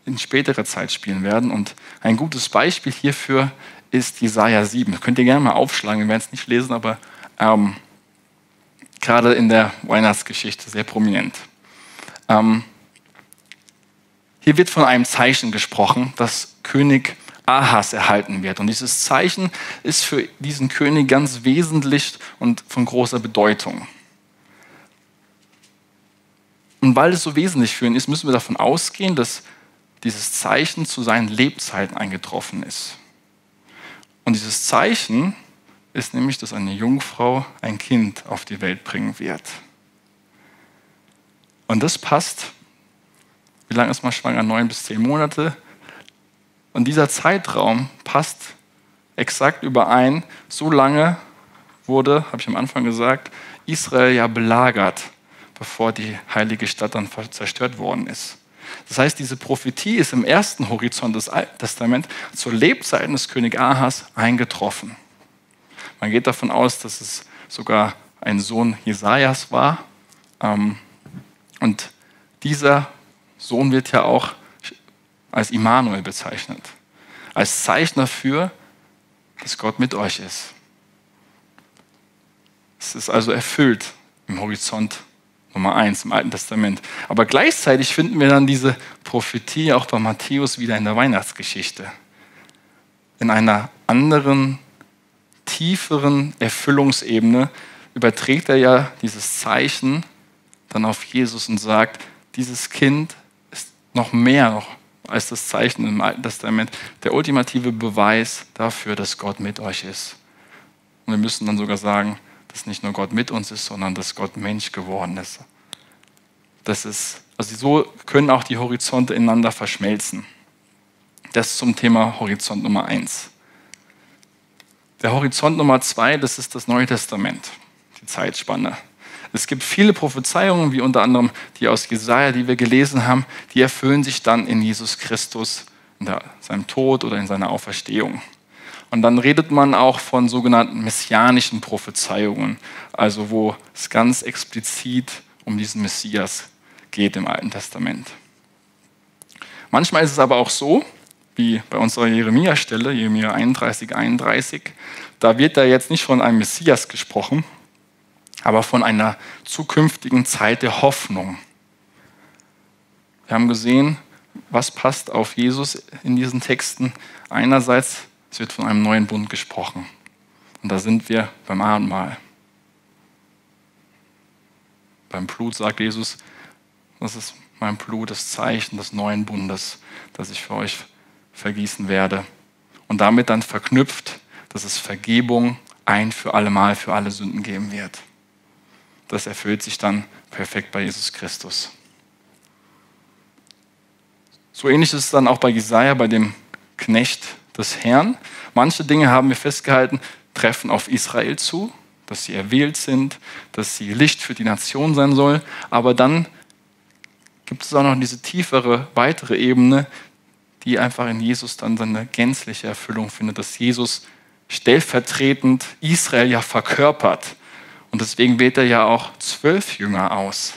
in späterer Zeit spielen werden. Und ein gutes Beispiel hierfür ist Jesaja 7. Das könnt ihr gerne mal aufschlagen, wir werden es nicht lesen, aber ähm, gerade in der Weihnachtsgeschichte sehr prominent. Ähm, hier wird von einem Zeichen gesprochen, das König Ahas erhalten wird. Und dieses Zeichen ist für diesen König ganz wesentlich und von großer Bedeutung. Und weil es so wesentlich für ihn ist, müssen wir davon ausgehen, dass dieses Zeichen zu seinen Lebzeiten eingetroffen ist. Dieses Zeichen ist nämlich, dass eine Jungfrau ein Kind auf die Welt bringen wird. Und das passt, wie lange ist man schwanger? Neun bis zehn Monate. Und dieser Zeitraum passt exakt überein. So lange wurde, habe ich am Anfang gesagt, Israel ja belagert, bevor die heilige Stadt dann zerstört worden ist. Das heißt, diese Prophetie ist im ersten Horizont des Alten Testaments zur Lebzeiten des König Ahas eingetroffen. Man geht davon aus, dass es sogar ein Sohn Jesajas war. Ähm, und dieser Sohn wird ja auch als Immanuel bezeichnet. Als Zeichen dafür, dass Gott mit euch ist. Es ist also erfüllt im Horizont Nummer eins im Alten Testament. Aber gleichzeitig finden wir dann diese Prophetie auch bei Matthäus wieder in der Weihnachtsgeschichte. In einer anderen, tieferen Erfüllungsebene überträgt er ja dieses Zeichen dann auf Jesus und sagt, dieses Kind ist noch mehr noch als das Zeichen im Alten Testament, der ultimative Beweis dafür, dass Gott mit euch ist. Und wir müssen dann sogar sagen, dass nicht nur Gott mit uns ist, sondern dass Gott Mensch geworden ist. Das ist, also so können auch die Horizonte ineinander verschmelzen. Das zum Thema Horizont Nummer eins. Der Horizont Nummer zwei, das ist das Neue Testament, die Zeitspanne. Es gibt viele Prophezeiungen, wie unter anderem die aus Jesaja, die wir gelesen haben, die erfüllen sich dann in Jesus Christus, in seinem Tod oder in seiner Auferstehung. Und dann redet man auch von sogenannten messianischen Prophezeiungen, also wo es ganz explizit um diesen Messias geht im Alten Testament. Manchmal ist es aber auch so, wie bei unserer Jeremia-Stelle, Jeremia 31, 31, da wird da jetzt nicht von einem Messias gesprochen, aber von einer zukünftigen Zeit der Hoffnung. Wir haben gesehen, was passt auf Jesus in diesen Texten. Einerseits, es wird von einem neuen Bund gesprochen. Und da sind wir beim Abendmahl. Beim Blut sagt Jesus, das ist mein Blut, das Zeichen des neuen Bundes, das ich für euch vergießen werde. Und damit dann verknüpft, dass es Vergebung ein für alle Mal für alle Sünden geben wird. Das erfüllt sich dann perfekt bei Jesus Christus. So ähnlich ist es dann auch bei Jesaja, bei dem Knecht des Herrn. Manche Dinge haben wir festgehalten, treffen auf Israel zu, dass sie erwählt sind, dass sie Licht für die Nation sein soll. Aber dann gibt es auch noch diese tiefere, weitere Ebene, die einfach in Jesus dann seine gänzliche Erfüllung findet, dass Jesus stellvertretend Israel ja verkörpert. Und deswegen wählt er ja auch zwölf Jünger aus.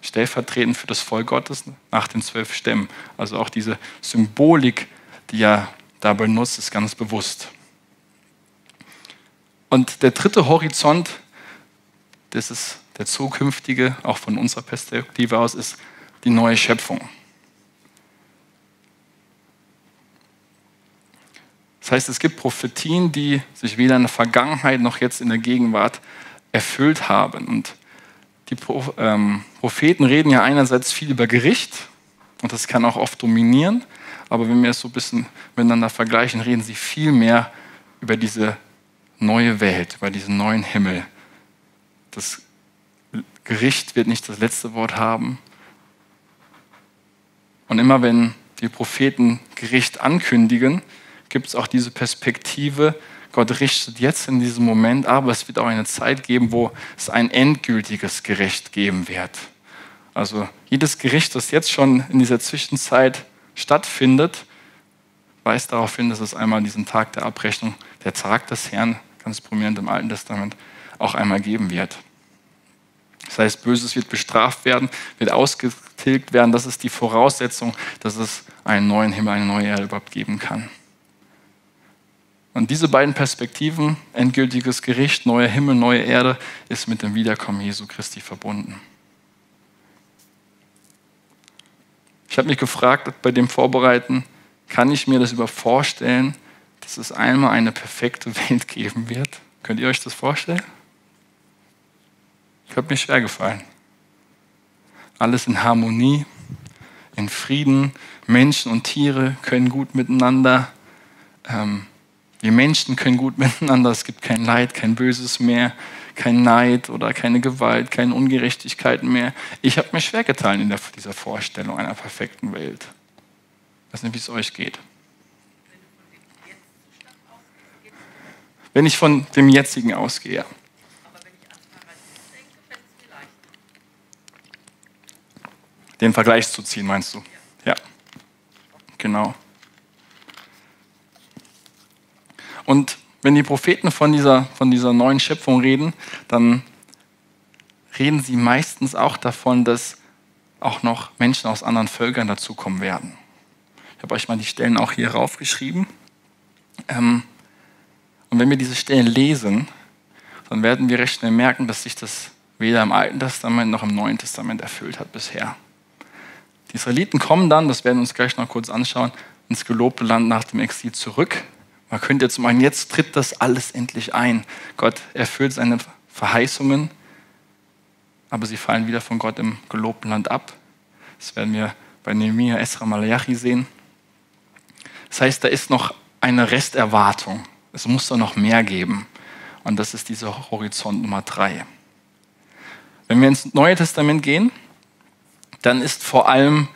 Stellvertretend für das Volk Gottes nach den zwölf Stämmen. Also auch diese Symbolik, die er da benutzt, ist ganz bewusst. Und der dritte Horizont, das ist der zukünftige, auch von unserer Perspektive aus, ist die neue Schöpfung. Das heißt, es gibt Prophetien, die sich weder in der Vergangenheit noch jetzt in der Gegenwart erfüllt haben. Und die ähm, Propheten reden ja einerseits viel über Gericht und das kann auch oft dominieren, aber wenn wir es so ein bisschen miteinander vergleichen, reden sie viel mehr über diese neue Welt, über diesen neuen Himmel. Das Gericht wird nicht das letzte Wort haben. Und immer wenn die Propheten Gericht ankündigen, gibt es auch diese Perspektive, Gott richtet jetzt in diesem Moment, aber es wird auch eine Zeit geben, wo es ein endgültiges Gericht geben wird. Also jedes Gericht, das jetzt schon in dieser Zwischenzeit stattfindet, weist darauf hin, dass es einmal diesen Tag der Abrechnung, der Tag des Herrn, ganz prominent im Alten Testament, auch einmal geben wird. Das heißt, Böses wird bestraft werden, wird ausgetilgt werden. Das ist die Voraussetzung, dass es einen neuen Himmel, eine neue Erde überhaupt geben kann. Und diese beiden Perspektiven, endgültiges Gericht, neuer Himmel, neue Erde, ist mit dem Wiederkommen Jesu Christi verbunden. Ich habe mich gefragt bei dem Vorbereiten, kann ich mir das über vorstellen, dass es einmal eine perfekte Welt geben wird? Könnt ihr euch das vorstellen? Ich habe mir schwer gefallen. Alles in Harmonie, in Frieden, Menschen und Tiere können gut miteinander. Ähm, wir Menschen können gut [LAUGHS] miteinander, es gibt kein Leid, kein Böses mehr, kein Neid oder keine Gewalt, keine Ungerechtigkeiten mehr. Ich habe mir schwer getan in dieser Vorstellung einer perfekten Welt. Ich weiß nicht, wie es euch geht. Wenn ich von dem jetzigen ausgehe. Den Vergleich zu ziehen, meinst du? Ja. Genau. Und wenn die Propheten von dieser, von dieser neuen Schöpfung reden, dann reden sie meistens auch davon, dass auch noch Menschen aus anderen Völkern dazukommen werden. Ich habe euch mal die Stellen auch hier raufgeschrieben. Ähm, und wenn wir diese Stellen lesen, dann werden wir recht schnell merken, dass sich das weder im Alten Testament noch im Neuen Testament erfüllt hat bisher. Die Israeliten kommen dann, das werden wir uns gleich noch kurz anschauen, ins gelobte Land nach dem Exil zurück. Man könnte jetzt meinen, jetzt tritt das alles endlich ein. Gott erfüllt seine Verheißungen, aber sie fallen wieder von Gott im gelobten Land ab. Das werden wir bei Nehemiah, Esra, Malachi sehen. Das heißt, da ist noch eine Resterwartung. Es muss da noch mehr geben. Und das ist dieser Horizont Nummer drei. Wenn wir ins Neue Testament gehen, dann ist vor allem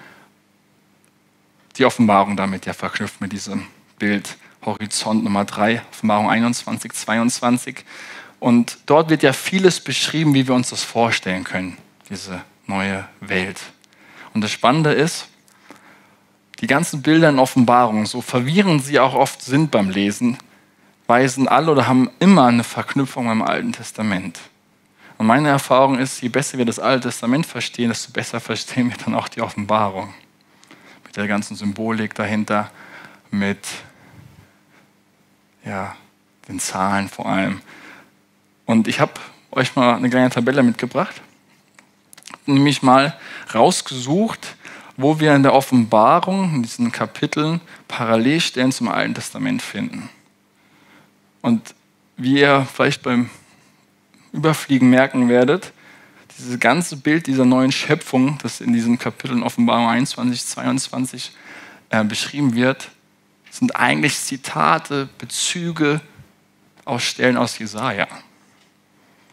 die Offenbarung damit ja verknüpft mit diesem Bild. Horizont Nummer 3, Offenbarung 21, 22. Und dort wird ja vieles beschrieben, wie wir uns das vorstellen können, diese neue Welt. Und das Spannende ist, die ganzen Bilder in Offenbarung, so verwirrend sie auch oft sind beim Lesen, weisen alle oder haben immer eine Verknüpfung im Alten Testament. Und meine Erfahrung ist, je besser wir das Alte Testament verstehen, desto besser verstehen wir dann auch die Offenbarung. Mit der ganzen Symbolik dahinter, mit ja, den Zahlen vor allem. Und ich habe euch mal eine kleine Tabelle mitgebracht, nämlich mal rausgesucht, wo wir in der Offenbarung, in diesen Kapiteln, Parallelstellen zum Alten Testament finden. Und wie ihr vielleicht beim Überfliegen merken werdet, dieses ganze Bild dieser neuen Schöpfung, das in diesen Kapiteln Offenbarung 21, 22 äh, beschrieben wird, sind eigentlich Zitate, Bezüge aus Stellen aus Jesaja.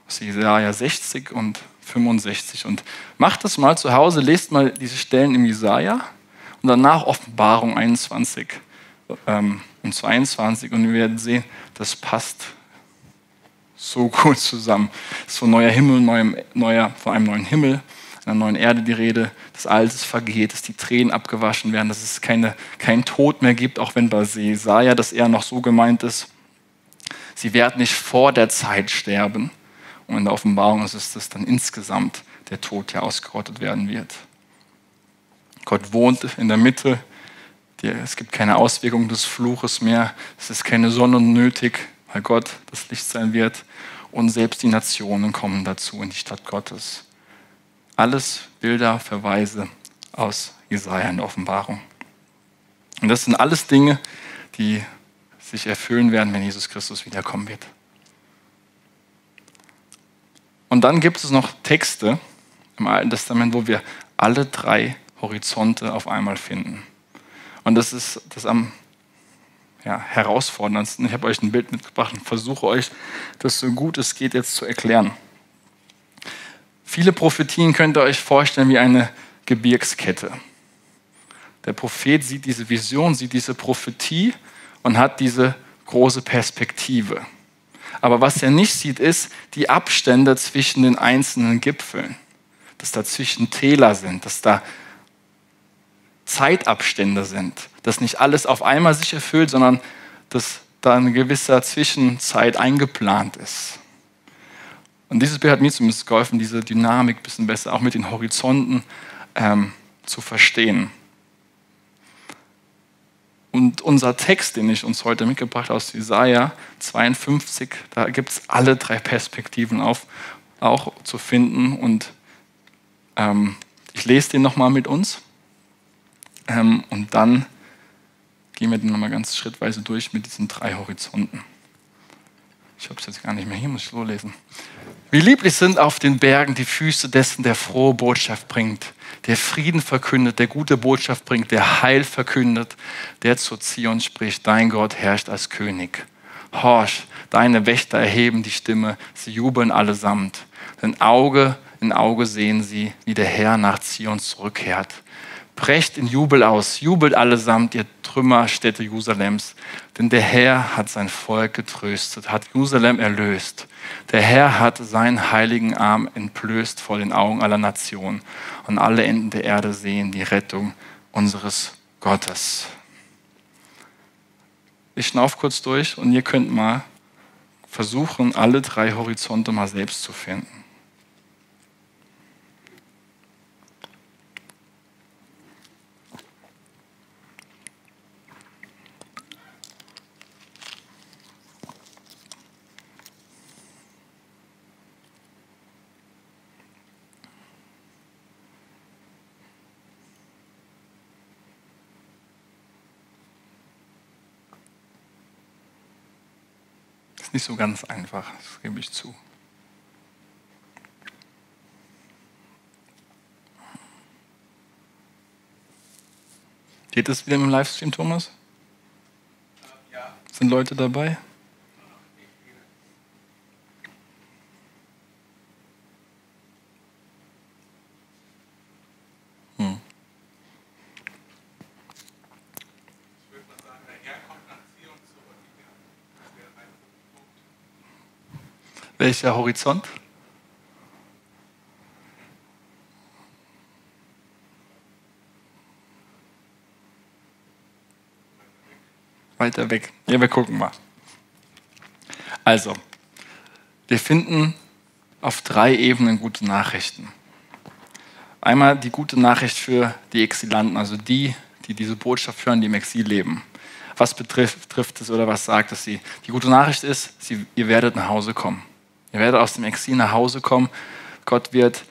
Aus Jesaja 60 und 65. Und macht das mal zu Hause, lest mal diese Stellen im Jesaja und danach Offenbarung 21 ähm, und 22 und wir werden sehen, das passt so gut zusammen. Es ist von neuer Himmel, neuem, neuer, vor einem neuen Himmel, einer neuen Erde die Rede, das Altes vergeht, dass die Tränen abgewaschen werden, dass es keine, keinen Tod mehr gibt, auch wenn bei Jesaja das eher noch so gemeint ist. Sie werden nicht vor der Zeit sterben. Und in der Offenbarung ist es, dass dann insgesamt der Tod ja ausgerottet werden wird. Gott wohnt in der Mitte. Es gibt keine Auswirkung des Fluches mehr. Es ist keine Sonne nötig, weil Gott das Licht sein wird. Und selbst die Nationen kommen dazu in die Stadt Gottes. Alles Bilder, Verweise aus Jesaja in der Offenbarung. Und das sind alles Dinge, die sich erfüllen werden, wenn Jesus Christus wiederkommen wird. Und dann gibt es noch Texte im Alten Testament, wo wir alle drei Horizonte auf einmal finden. Und das ist das am ja, herausforderndsten. Ich habe euch ein Bild mitgebracht und versuche euch das so gut es geht jetzt zu erklären. Viele Prophetien könnt ihr euch vorstellen wie eine Gebirgskette. Der Prophet sieht diese Vision, sieht diese Prophetie und hat diese große Perspektive. Aber was er nicht sieht, ist die Abstände zwischen den einzelnen Gipfeln. Dass dazwischen Täler sind, dass da Zeitabstände sind, dass nicht alles auf einmal sich erfüllt, sondern dass da eine gewisse Zwischenzeit eingeplant ist. Und dieses Bild hat mir zumindest geholfen, diese Dynamik ein bisschen besser auch mit den Horizonten ähm, zu verstehen. Und unser Text, den ich uns heute mitgebracht habe aus Jesaja 52, da gibt es alle drei Perspektiven auf, auch zu finden. Und ähm, ich lese den nochmal mit uns. Ähm, und dann gehen wir den nochmal ganz schrittweise durch mit diesen drei Horizonten. Ich habe es jetzt gar nicht mehr hier, muss ich so lesen. Wie lieblich sind auf den Bergen die Füße dessen, der frohe Botschaft bringt der Frieden verkündet, der gute Botschaft bringt, der Heil verkündet, der zu Zion spricht, dein Gott herrscht als König. Horch, deine Wächter erheben die Stimme, sie jubeln allesamt. Denn Auge in Auge sehen sie, wie der Herr nach Zion zurückkehrt. Brecht in Jubel aus, jubelt allesamt, ihr Trümmerstädte Jerusalems. Denn der Herr hat sein Volk getröstet, hat Jerusalem erlöst. Der Herr hat seinen heiligen Arm entblößt vor den Augen aller Nationen. Und alle Enden der Erde sehen die Rettung unseres Gottes. Ich schnauf kurz durch und ihr könnt mal versuchen, alle drei Horizonte mal selbst zu finden. Nicht so ganz einfach, das gebe ich zu. Geht es wieder im Livestream, Thomas? Ja. Sind Leute dabei? Welcher Horizont? Weiter weg. Ja, wir gucken mal. Also, wir finden auf drei Ebenen gute Nachrichten. Einmal die gute Nachricht für die Exilanten, also die, die diese Botschaft hören, die im Exil leben. Was betrifft, betrifft es oder was sagt es sie? Die gute Nachricht ist, sie, ihr werdet nach Hause kommen. Ihr werdet aus dem Exil nach Hause kommen. Gott wird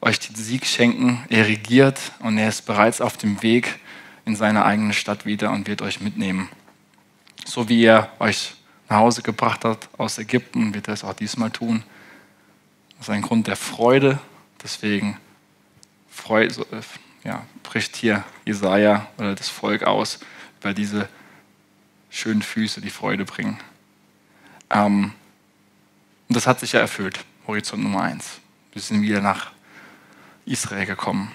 euch den Sieg schenken. Er regiert und er ist bereits auf dem Weg in seine eigene Stadt wieder und wird euch mitnehmen. So wie er euch nach Hause gebracht hat aus Ägypten, wird er es auch diesmal tun. Das ist ein Grund der Freude. Deswegen freu, ja, bricht hier Jesaja oder das Volk aus über diese schönen Füße, die Freude bringen. Ähm, und das hat sich ja erfüllt. Horizont Nummer eins. Wir sind wieder nach Israel gekommen.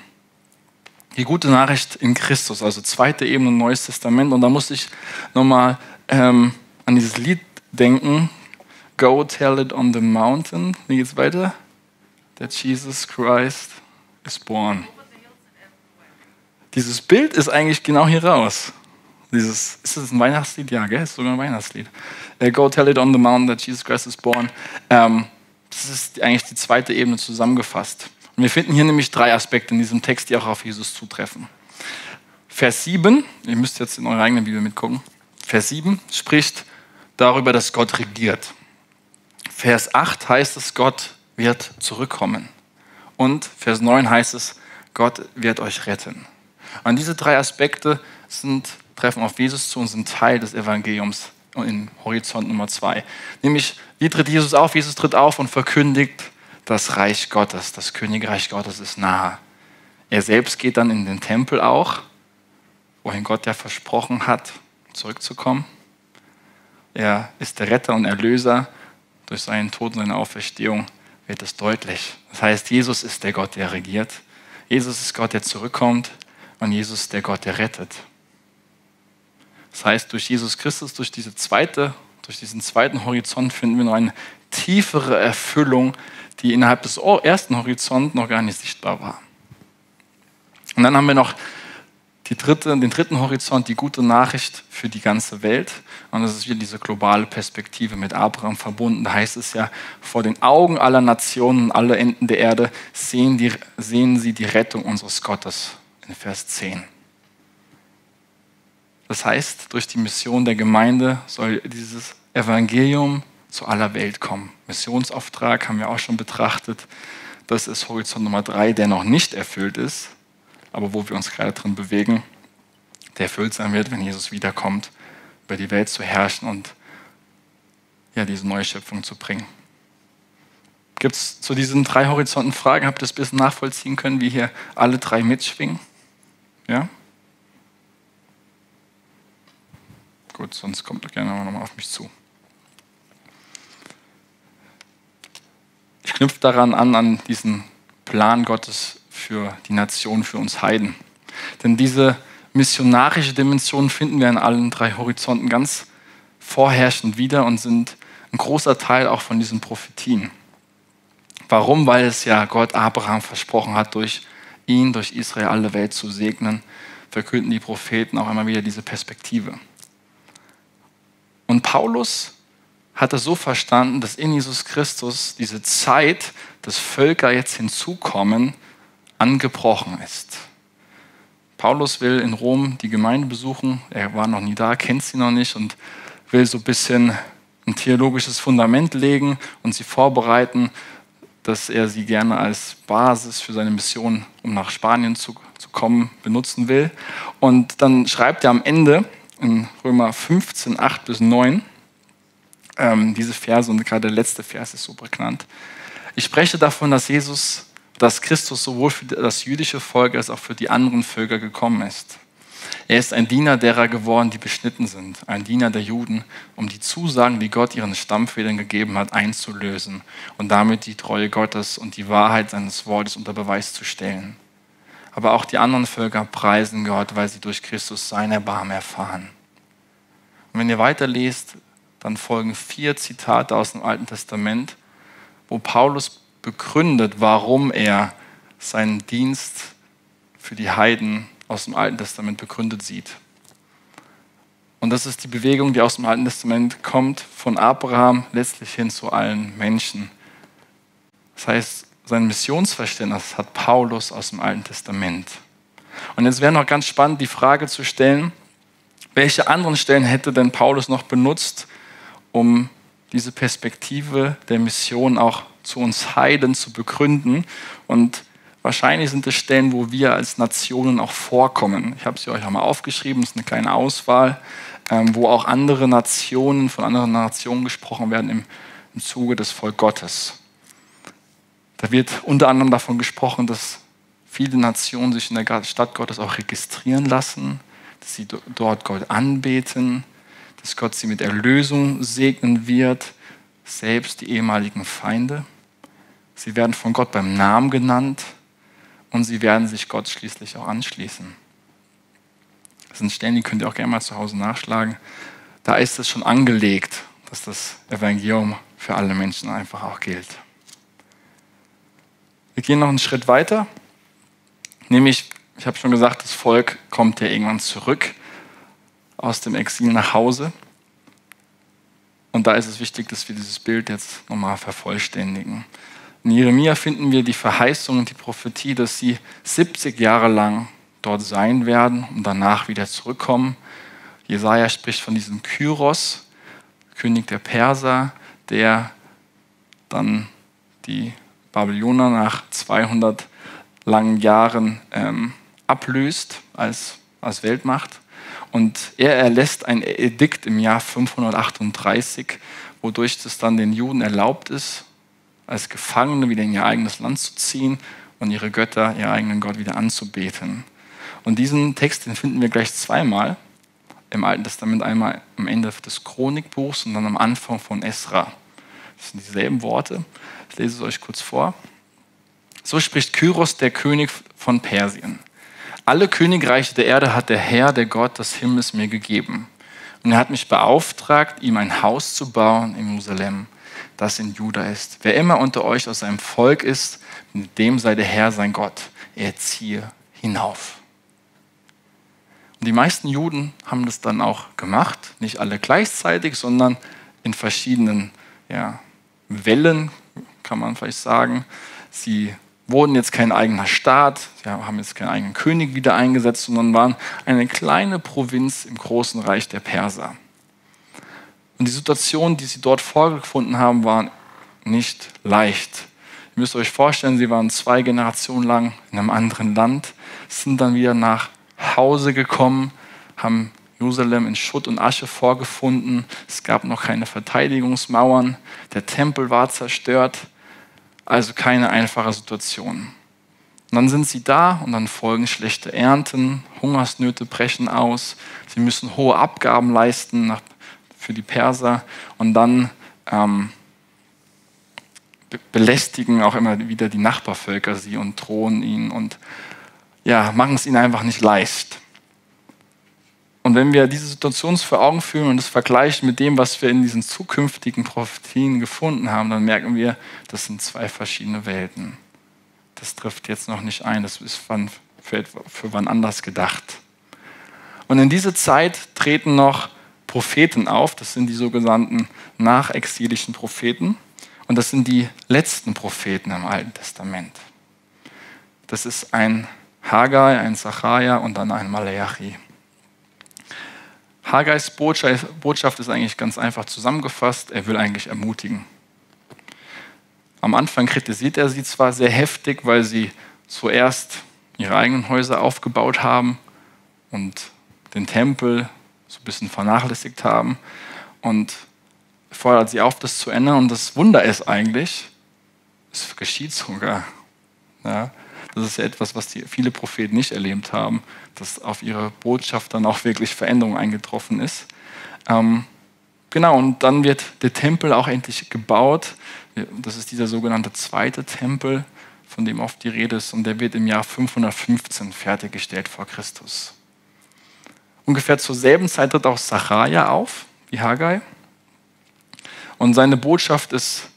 Die gute Nachricht in Christus, also zweite Ebene Neues Testament. Und da musste ich nochmal ähm, an dieses Lied denken. Go tell it on the mountain. Wie geht's weiter? That Jesus Christ is born. Dieses Bild ist eigentlich genau hier raus. Dieses, ist das ein Weihnachtslied? Ja, gell? Ist sogar ein Weihnachtslied. Go tell it on the mountain that Jesus Christ is born. Ähm, das ist eigentlich die zweite Ebene zusammengefasst. Und wir finden hier nämlich drei Aspekte in diesem Text, die auch auf Jesus zutreffen. Vers 7, ihr müsst jetzt in eure eigene Bibel mitgucken. Vers 7 spricht darüber, dass Gott regiert. Vers 8 heißt es, Gott wird zurückkommen. Und Vers 9 heißt es, Gott wird euch retten. Und diese drei Aspekte sind, treffen auf Jesus zu und sind Teil des Evangeliums in Horizont Nummer 2. Nämlich, wie tritt Jesus auf? Jesus tritt auf und verkündigt das Reich Gottes. Das Königreich Gottes ist nahe. Er selbst geht dann in den Tempel auch, wohin Gott ja versprochen hat, zurückzukommen. Er ist der Retter und Erlöser. Durch seinen Tod und seine Auferstehung wird es deutlich. Das heißt, Jesus ist der Gott, der regiert. Jesus ist Gott, der zurückkommt. Und Jesus ist der Gott, der rettet. Das heißt, durch Jesus Christus, durch, diese zweite, durch diesen zweiten Horizont finden wir noch eine tiefere Erfüllung, die innerhalb des ersten Horizonts noch gar nicht sichtbar war. Und dann haben wir noch dritte, den dritten Horizont, die gute Nachricht für die ganze Welt. Und das ist wieder diese globale Perspektive mit Abraham verbunden. Da heißt es ja, vor den Augen aller Nationen, aller Enden der Erde sehen, die, sehen sie die Rettung unseres Gottes. In Vers 10. Das heißt, durch die Mission der Gemeinde soll dieses Evangelium zu aller Welt kommen. Missionsauftrag haben wir auch schon betrachtet. Das ist Horizont Nummer drei, der noch nicht erfüllt ist aber wo wir uns gerade drin bewegen, der erfüllt sein wird, wenn Jesus wiederkommt, über die Welt zu herrschen und ja, diese neue Schöpfung zu bringen. Gibt es zu diesen drei Horizonten Fragen? Habt ihr das ein bisschen nachvollziehen können, wie hier alle drei mitschwingen? Ja? Gut, sonst kommt doch gerne nochmal auf mich zu. Ich knüpfe daran an, an diesen Plan Gottes für die Nation, für uns Heiden. Denn diese missionarische Dimension finden wir in allen drei Horizonten ganz vorherrschend wieder und sind ein großer Teil auch von diesen Prophetien. Warum? Weil es ja Gott Abraham versprochen hat, durch ihn, durch Israel alle Welt zu segnen, verkünden die Propheten auch immer wieder diese Perspektive. Und Paulus hat es so verstanden, dass in Jesus Christus diese Zeit, dass Völker jetzt hinzukommen, angebrochen ist. Paulus will in Rom die Gemeinde besuchen. Er war noch nie da, kennt sie noch nicht und will so ein bisschen ein theologisches Fundament legen und sie vorbereiten, dass er sie gerne als Basis für seine Mission, um nach Spanien zu, zu kommen, benutzen will. Und dann schreibt er am Ende in Römer 15, 8 bis 9 ähm, diese Verse und gerade der letzte Vers ist so prägnant. Ich spreche davon, dass Jesus dass Christus sowohl für das jüdische Volk als auch für die anderen Völker gekommen ist. Er ist ein Diener derer geworden, die beschnitten sind, ein Diener der Juden, um die Zusagen, die Gott ihren Stammvätern gegeben hat, einzulösen und damit die Treue Gottes und die Wahrheit seines Wortes unter Beweis zu stellen. Aber auch die anderen Völker preisen Gott, weil sie durch Christus sein Erbarmen erfahren. Und wenn ihr weiterlest, dann folgen vier Zitate aus dem Alten Testament, wo Paulus begründet, warum er seinen Dienst für die Heiden aus dem Alten Testament begründet sieht. Und das ist die Bewegung, die aus dem Alten Testament kommt, von Abraham letztlich hin zu allen Menschen. Das heißt, sein Missionsverständnis hat Paulus aus dem Alten Testament. Und jetzt wäre noch ganz spannend, die Frage zu stellen, welche anderen Stellen hätte denn Paulus noch benutzt, um diese Perspektive der Mission auch zu uns Heiden zu begründen? Und wahrscheinlich sind es Stellen, wo wir als Nationen auch vorkommen. Ich habe sie euch auch mal aufgeschrieben, es ist eine kleine Auswahl, ähm, wo auch andere Nationen, von anderen Nationen gesprochen werden im, im Zuge des Volk Gottes. Da wird unter anderem davon gesprochen, dass viele Nationen sich in der Stadt Gottes auch registrieren lassen, dass sie dort Gott anbeten, dass Gott sie mit Erlösung segnen wird, selbst die ehemaligen Feinde. Sie werden von Gott beim Namen genannt und sie werden sich Gott schließlich auch anschließen. Das sind Stellen, die könnt ihr auch gerne mal zu Hause nachschlagen. Da ist es schon angelegt, dass das Evangelium für alle Menschen einfach auch gilt. Wir gehen noch einen Schritt weiter, nämlich ich habe schon gesagt, das Volk kommt ja irgendwann zurück aus dem Exil nach Hause. Und da ist es wichtig, dass wir dieses Bild jetzt nochmal vervollständigen. In Jeremia finden wir die Verheißung und die Prophetie, dass sie 70 Jahre lang dort sein werden und danach wieder zurückkommen. Jesaja spricht von diesem Kyros, König der Perser, der dann die Babyloner nach 200 langen Jahren ähm, ablöst als, als Weltmacht. Und er erlässt ein Edikt im Jahr 538, wodurch es dann den Juden erlaubt ist, als Gefangene wieder in ihr eigenes Land zu ziehen und ihre Götter, ihren eigenen Gott wieder anzubeten. Und diesen Text, den finden wir gleich zweimal im Alten Testament, einmal am Ende des Chronikbuchs und dann am Anfang von Esra. Das sind dieselben Worte. Ich lese es euch kurz vor. So spricht Kyros, der König von Persien. Alle Königreiche der Erde hat der Herr, der Gott des Himmels mir gegeben. Und er hat mich beauftragt, ihm ein Haus zu bauen in Jerusalem, das in Juda ist. Wer immer unter euch aus seinem Volk ist, mit dem sei der Herr sein Gott. Er ziehe hinauf. Und die meisten Juden haben das dann auch gemacht, nicht alle gleichzeitig, sondern in verschiedenen ja, Wellen, kann man vielleicht sagen. Sie wurden jetzt kein eigener Staat, sie haben jetzt keinen eigenen König wieder eingesetzt, sondern waren eine kleine Provinz im großen Reich der Perser. Und die Situation, die sie dort vorgefunden haben, war nicht leicht. Ihr müsst euch vorstellen, sie waren zwei Generationen lang in einem anderen Land, sind dann wieder nach Hause gekommen, haben Jerusalem in Schutt und Asche vorgefunden. Es gab noch keine Verteidigungsmauern. Der Tempel war zerstört. Also keine einfache Situation. Und dann sind sie da und dann folgen schlechte Ernten, Hungersnöte brechen aus, sie müssen hohe Abgaben leisten für die Perser und dann ähm, belästigen auch immer wieder die Nachbarvölker sie und drohen ihnen und ja, machen es ihnen einfach nicht leicht. Und wenn wir diese Situation vor Augen führen und das vergleichen mit dem, was wir in diesen zukünftigen Prophetien gefunden haben, dann merken wir, das sind zwei verschiedene Welten. Das trifft jetzt noch nicht ein, das ist für, für wann anders gedacht. Und in diese Zeit treten noch Propheten auf, das sind die sogenannten nachexilischen Propheten. Und das sind die letzten Propheten im Alten Testament. Das ist ein Haggai, ein Zachariah und dann ein Malachi. Haggais Botschaft ist eigentlich ganz einfach zusammengefasst. Er will eigentlich ermutigen. Am Anfang kritisiert er sie zwar sehr heftig, weil sie zuerst ihre eigenen Häuser aufgebaut haben und den Tempel so ein bisschen vernachlässigt haben und fordert sie auf, das zu ändern. Und das Wunder ist eigentlich, es geschieht sogar. Ja, das ist ja etwas, was die, viele Propheten nicht erlebt haben, dass auf ihre Botschaft dann auch wirklich Veränderung eingetroffen ist. Ähm, genau, und dann wird der Tempel auch endlich gebaut. Das ist dieser sogenannte zweite Tempel, von dem oft die Rede ist, und der wird im Jahr 515 fertiggestellt vor Christus. Ungefähr zur selben Zeit tritt auch Sacharja auf, wie Haggai. Und seine Botschaft ist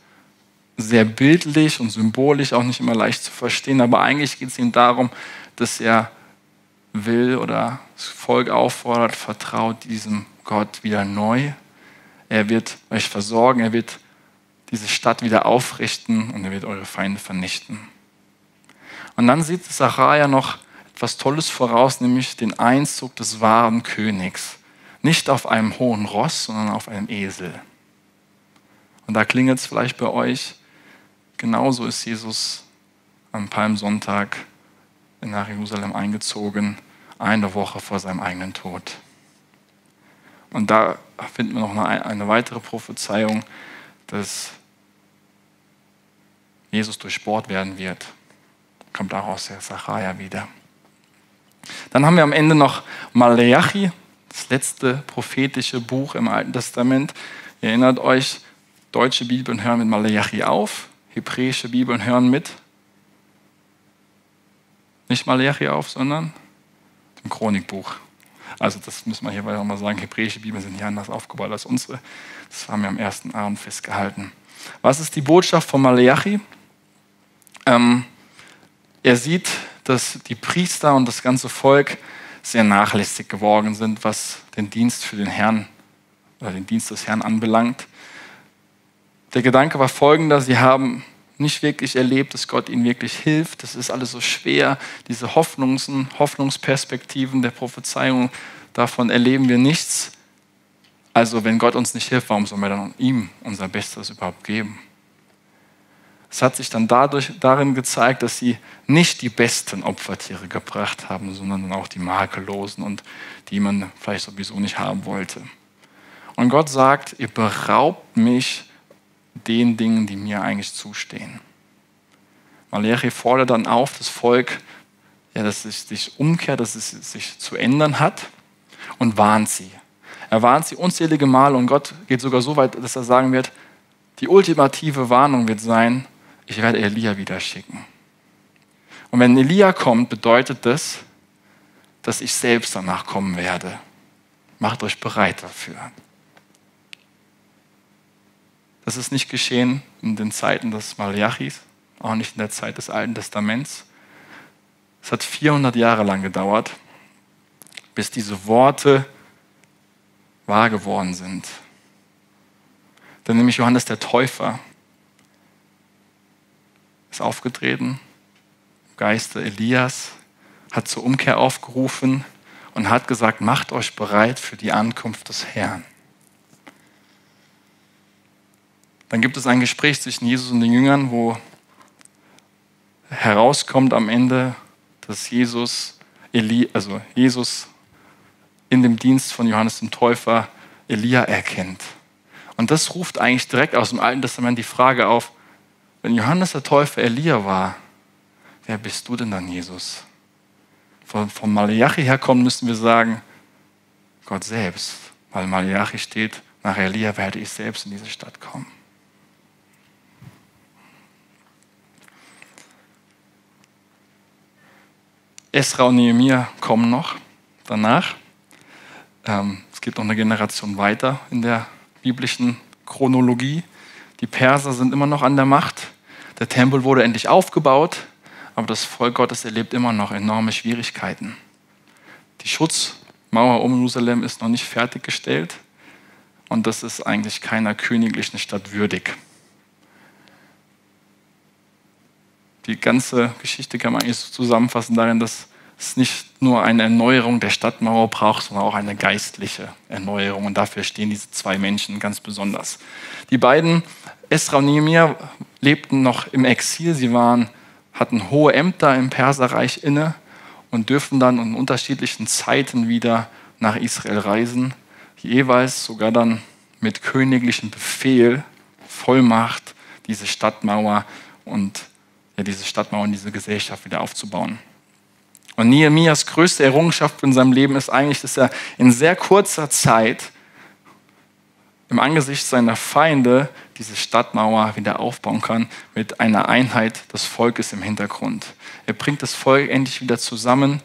sehr bildlich und symbolisch, auch nicht immer leicht zu verstehen, aber eigentlich geht es ihm darum, dass er will oder das Volk auffordert, vertraut diesem Gott wieder neu. Er wird euch versorgen, er wird diese Stadt wieder aufrichten und er wird eure Feinde vernichten. Und dann sieht Sacharja noch etwas Tolles voraus, nämlich den Einzug des wahren Königs. Nicht auf einem hohen Ross, sondern auf einem Esel. Und da klingelt es vielleicht bei euch. Genauso ist Jesus am Palmsonntag nach Jerusalem eingezogen, eine Woche vor seinem eigenen Tod. Und da finden wir noch eine, eine weitere Prophezeiung, dass Jesus durchbohrt werden wird. Kommt daraus der Sacharja wieder. Dann haben wir am Ende noch Maleachi, das letzte prophetische Buch im Alten Testament. Ihr erinnert euch, deutsche Bibeln hören mit Maleachi auf, hebräische Bibeln hören mit nicht Maleachi auf, sondern dem Chronikbuch. Also das müssen wir hier auch mal sagen, hebräische Bibeln sind hier anders aufgebaut als unsere. Das haben wir am ersten Abend festgehalten. Was ist die Botschaft von Maleachi? Ähm, er sieht, dass die Priester und das ganze Volk sehr nachlässig geworden sind, was den Dienst für den Herrn oder den Dienst des Herrn anbelangt. Der Gedanke war folgender: Sie haben nicht wirklich erlebt, dass Gott ihnen wirklich hilft. Das ist alles so schwer. Diese Hoffnungs Hoffnungsperspektiven der Prophezeiung, davon erleben wir nichts. Also wenn Gott uns nicht hilft, warum sollen wir dann ihm unser Bestes überhaupt geben? Es hat sich dann dadurch, darin gezeigt, dass sie nicht die besten Opfertiere gebracht haben, sondern auch die makellosen und die man vielleicht sowieso nicht haben wollte. Und Gott sagt, ihr beraubt mich den Dingen, die mir eigentlich zustehen. Malachi fordert dann auf, das Volk, ja, dass es sich umkehrt, dass es sich zu ändern hat und warnt sie. Er warnt sie unzählige Male und Gott geht sogar so weit, dass er sagen wird, die ultimative Warnung wird sein, ich werde Elia wieder schicken. Und wenn Elia kommt, bedeutet das, dass ich selbst danach kommen werde. Macht euch bereit dafür. Das ist nicht geschehen in den Zeiten des Malachis, auch nicht in der Zeit des Alten Testaments. Es hat 400 Jahre lang gedauert, bis diese Worte wahr geworden sind. Denn nämlich Johannes der Täufer ist aufgetreten, Geiste Elias, hat zur Umkehr aufgerufen und hat gesagt, macht euch bereit für die Ankunft des Herrn. Dann gibt es ein Gespräch zwischen Jesus und den Jüngern, wo herauskommt am Ende, dass Jesus, Eli, also Jesus in dem Dienst von Johannes dem Täufer Elia erkennt. Und das ruft eigentlich direkt aus dem Alten Testament die Frage auf, wenn Johannes der Täufer Elia war, wer bist du denn dann, Jesus? Von, von Malachi herkommen müssen wir sagen, Gott selbst, weil Malachi steht, nach Elia werde ich selbst in diese Stadt kommen. Esra und Nehemiah kommen noch danach. Ähm, es gibt noch eine Generation weiter in der biblischen Chronologie. Die Perser sind immer noch an der Macht. Der Tempel wurde endlich aufgebaut, aber das Volk Gottes erlebt immer noch enorme Schwierigkeiten. Die Schutzmauer um Jerusalem ist noch nicht fertiggestellt und das ist eigentlich keiner königlichen Stadt würdig. Die ganze Geschichte kann man eigentlich so zusammenfassen darin, dass es nicht nur eine Erneuerung der Stadtmauer braucht, sondern auch eine geistliche Erneuerung. Und dafür stehen diese zwei Menschen ganz besonders. Die beiden, Esra und Nehemiah, lebten noch im Exil. Sie waren, hatten hohe Ämter im Perserreich inne und dürfen dann in unterschiedlichen Zeiten wieder nach Israel reisen. Jeweils sogar dann mit königlichem Befehl, Vollmacht, diese Stadtmauer und ja, diese Stadtmauer und diese Gesellschaft wieder aufzubauen. Und Nehemias größte Errungenschaft in seinem Leben ist eigentlich, dass er in sehr kurzer Zeit im Angesicht seiner Feinde diese Stadtmauer wieder aufbauen kann mit einer Einheit des Volkes im Hintergrund. Er bringt das Volk endlich wieder zusammen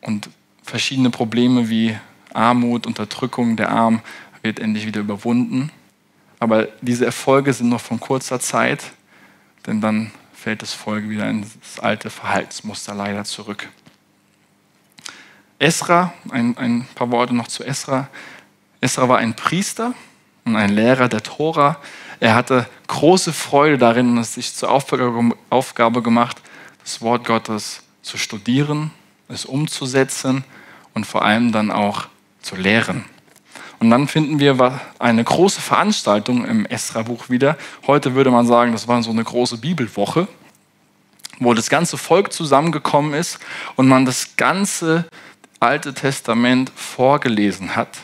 und verschiedene Probleme wie Armut, Unterdrückung der Armen wird endlich wieder überwunden. Aber diese Erfolge sind nur von kurzer Zeit, denn dann fällt das Volk wieder ins alte Verhaltensmuster leider zurück. Esra, ein, ein paar Worte noch zu Esra. Esra war ein Priester und ein Lehrer der Tora. Er hatte große Freude darin und es sich zur Aufgabe gemacht, das Wort Gottes zu studieren, es umzusetzen und vor allem dann auch zu lehren. Und dann finden wir eine große Veranstaltung im Esra-Buch wieder. Heute würde man sagen, das war so eine große Bibelwoche, wo das ganze Volk zusammengekommen ist und man das ganze Alte Testament vorgelesen hat,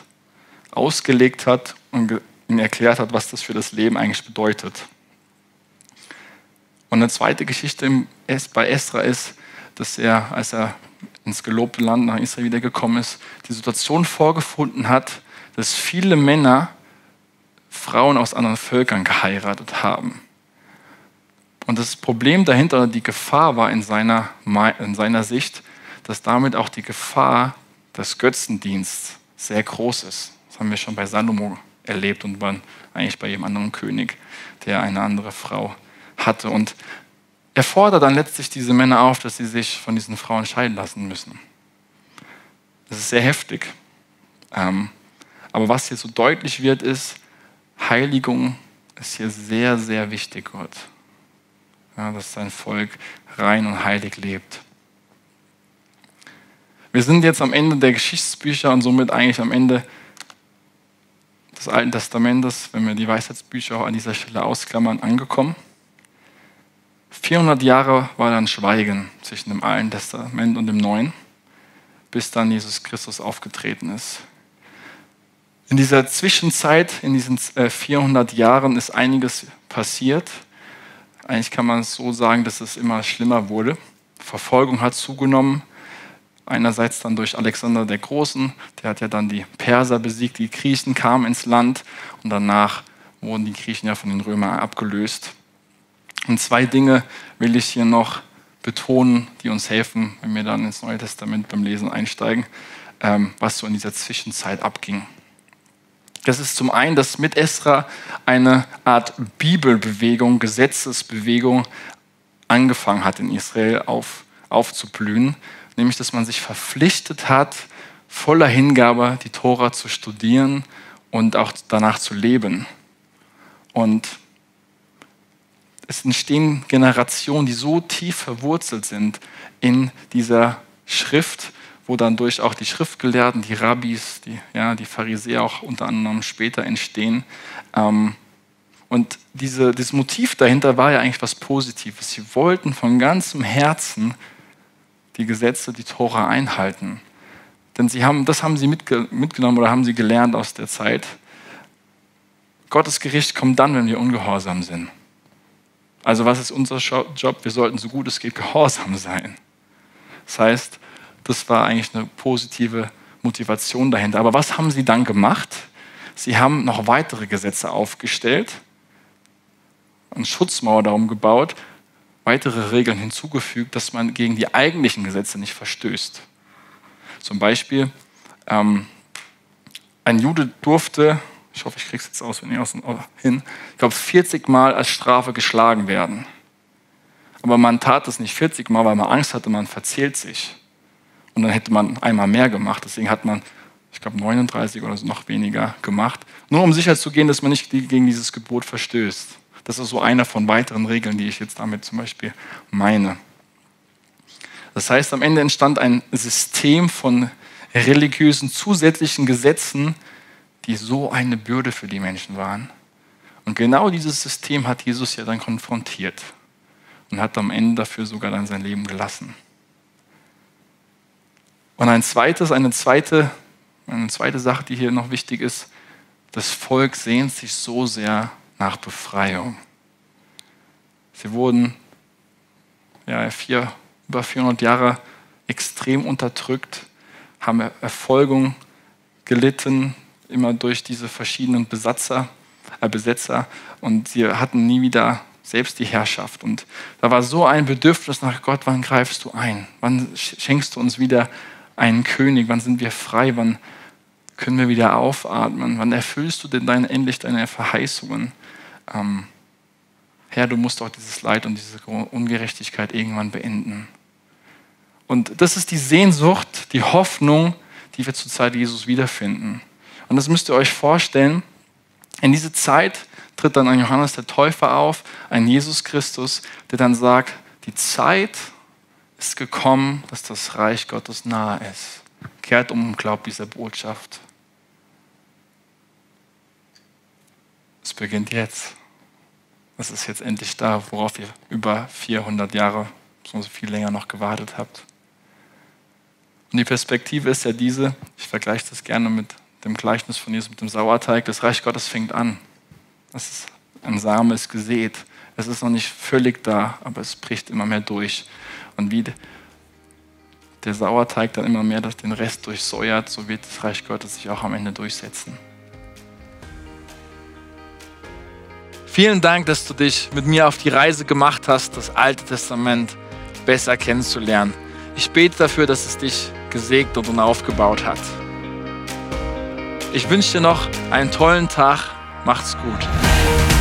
ausgelegt hat und ihnen erklärt hat, was das für das Leben eigentlich bedeutet. Und eine zweite Geschichte bei Esra ist, dass er, als er ins gelobte Land nach Israel wiedergekommen ist, die Situation vorgefunden hat, dass viele Männer Frauen aus anderen Völkern geheiratet haben. Und das Problem dahinter, die Gefahr war in seiner, in seiner Sicht, dass damit auch die Gefahr des Götzendienstes sehr groß ist. Das haben wir schon bei Salomo erlebt und waren eigentlich bei jedem anderen König, der eine andere Frau hatte. Und er fordert dann letztlich diese Männer auf, dass sie sich von diesen Frauen scheiden lassen müssen. Das ist sehr heftig. Ähm, aber was hier so deutlich wird, ist, Heiligung ist hier sehr, sehr wichtig, Gott. Ja, dass sein Volk rein und heilig lebt. Wir sind jetzt am Ende der Geschichtsbücher und somit eigentlich am Ende des Alten Testamentes, wenn wir die Weisheitsbücher auch an dieser Stelle ausklammern, angekommen. 400 Jahre war dann Schweigen zwischen dem Alten Testament und dem Neuen, bis dann Jesus Christus aufgetreten ist. In dieser Zwischenzeit, in diesen 400 äh, Jahren, ist einiges passiert. Eigentlich kann man es so sagen, dass es immer schlimmer wurde. Verfolgung hat zugenommen. Einerseits dann durch Alexander der Großen, der hat ja dann die Perser besiegt, die Griechen kamen ins Land und danach wurden die Griechen ja von den Römern abgelöst. Und zwei Dinge will ich hier noch betonen, die uns helfen, wenn wir dann ins Neue Testament beim Lesen einsteigen, ähm, was so in dieser Zwischenzeit abging. Das ist zum einen, dass mit Esra eine Art Bibelbewegung, Gesetzesbewegung angefangen hat in Israel auf, aufzublühen, nämlich dass man sich verpflichtet hat, voller Hingabe die Tora zu studieren und auch danach zu leben. Und es entstehen Generationen, die so tief verwurzelt sind in dieser Schrift, wo dann durch auch die Schriftgelehrten, die Rabbis, die, ja, die Pharisäer auch unter anderem später entstehen. Ähm, und diese, dieses Motiv dahinter war ja eigentlich was Positives. Sie wollten von ganzem Herzen die Gesetze, die Tora einhalten. Denn sie haben, das haben sie mitge mitgenommen oder haben sie gelernt aus der Zeit. Gottes Gericht kommt dann, wenn wir ungehorsam sind. Also was ist unser Job? Wir sollten so gut es geht gehorsam sein. Das heißt, das war eigentlich eine positive Motivation dahinter. Aber was haben sie dann gemacht? Sie haben noch weitere Gesetze aufgestellt, eine Schutzmauer darum gebaut, weitere Regeln hinzugefügt, dass man gegen die eigentlichen Gesetze nicht verstößt. Zum Beispiel, ähm, ein Jude durfte ich hoffe, ich kriege es jetzt aus, wenn ich aus hin, ich glaube, 40 Mal als Strafe geschlagen werden. Aber man tat es nicht 40 Mal, weil man Angst hatte, man verzählt sich. Und dann hätte man einmal mehr gemacht. Deswegen hat man, ich glaube, 39 oder so noch weniger gemacht. Nur um sicher zu gehen, dass man nicht gegen dieses Gebot verstößt. Das ist so eine von weiteren Regeln, die ich jetzt damit zum Beispiel meine. Das heißt, am Ende entstand ein System von religiösen zusätzlichen Gesetzen, die so eine Bürde für die Menschen waren. Und genau dieses System hat Jesus ja dann konfrontiert und hat am Ende dafür sogar dann sein Leben gelassen. Und ein zweites, eine zweite, eine zweite Sache, die hier noch wichtig ist, das Volk sehnt sich so sehr nach Befreiung. Sie wurden ja, vier, über 400 Jahre extrem unterdrückt, haben Erfolgung gelitten, immer durch diese verschiedenen Besatzer, äh, Besetzer und sie hatten nie wieder selbst die Herrschaft. Und da war so ein Bedürfnis nach Gott, wann greifst du ein? Wann schenkst du uns wieder einen König? Wann sind wir frei? Wann können wir wieder aufatmen? Wann erfüllst du denn dein, endlich deine Verheißungen? Ähm, Herr, du musst auch dieses Leid und diese Ungerechtigkeit irgendwann beenden. Und das ist die Sehnsucht, die Hoffnung, die wir zur Zeit Jesus wiederfinden. Und das müsst ihr euch vorstellen. In diese Zeit tritt dann ein Johannes der Täufer auf, ein Jesus Christus, der dann sagt, die Zeit ist gekommen, dass das Reich Gottes nahe ist. Kehrt um und glaubt dieser Botschaft. Es beginnt jetzt. Es ist jetzt endlich da, worauf ihr über 400 Jahre, so viel länger noch gewartet habt. Und die Perspektive ist ja diese, ich vergleiche das gerne mit dem Gleichnis von Jesus mit dem Sauerteig, das Reich Gottes fängt an. Das ist ein Same ist gesät. Es ist noch nicht völlig da, aber es bricht immer mehr durch. Und wie der Sauerteig dann immer mehr den Rest durchsäuert, so wird das Reich Gottes sich auch am Ende durchsetzen. Vielen Dank, dass du dich mit mir auf die Reise gemacht hast, das Alte Testament besser kennenzulernen. Ich bete dafür, dass es dich gesegnet und aufgebaut hat. Ich wünsche dir noch einen tollen Tag. Macht's gut.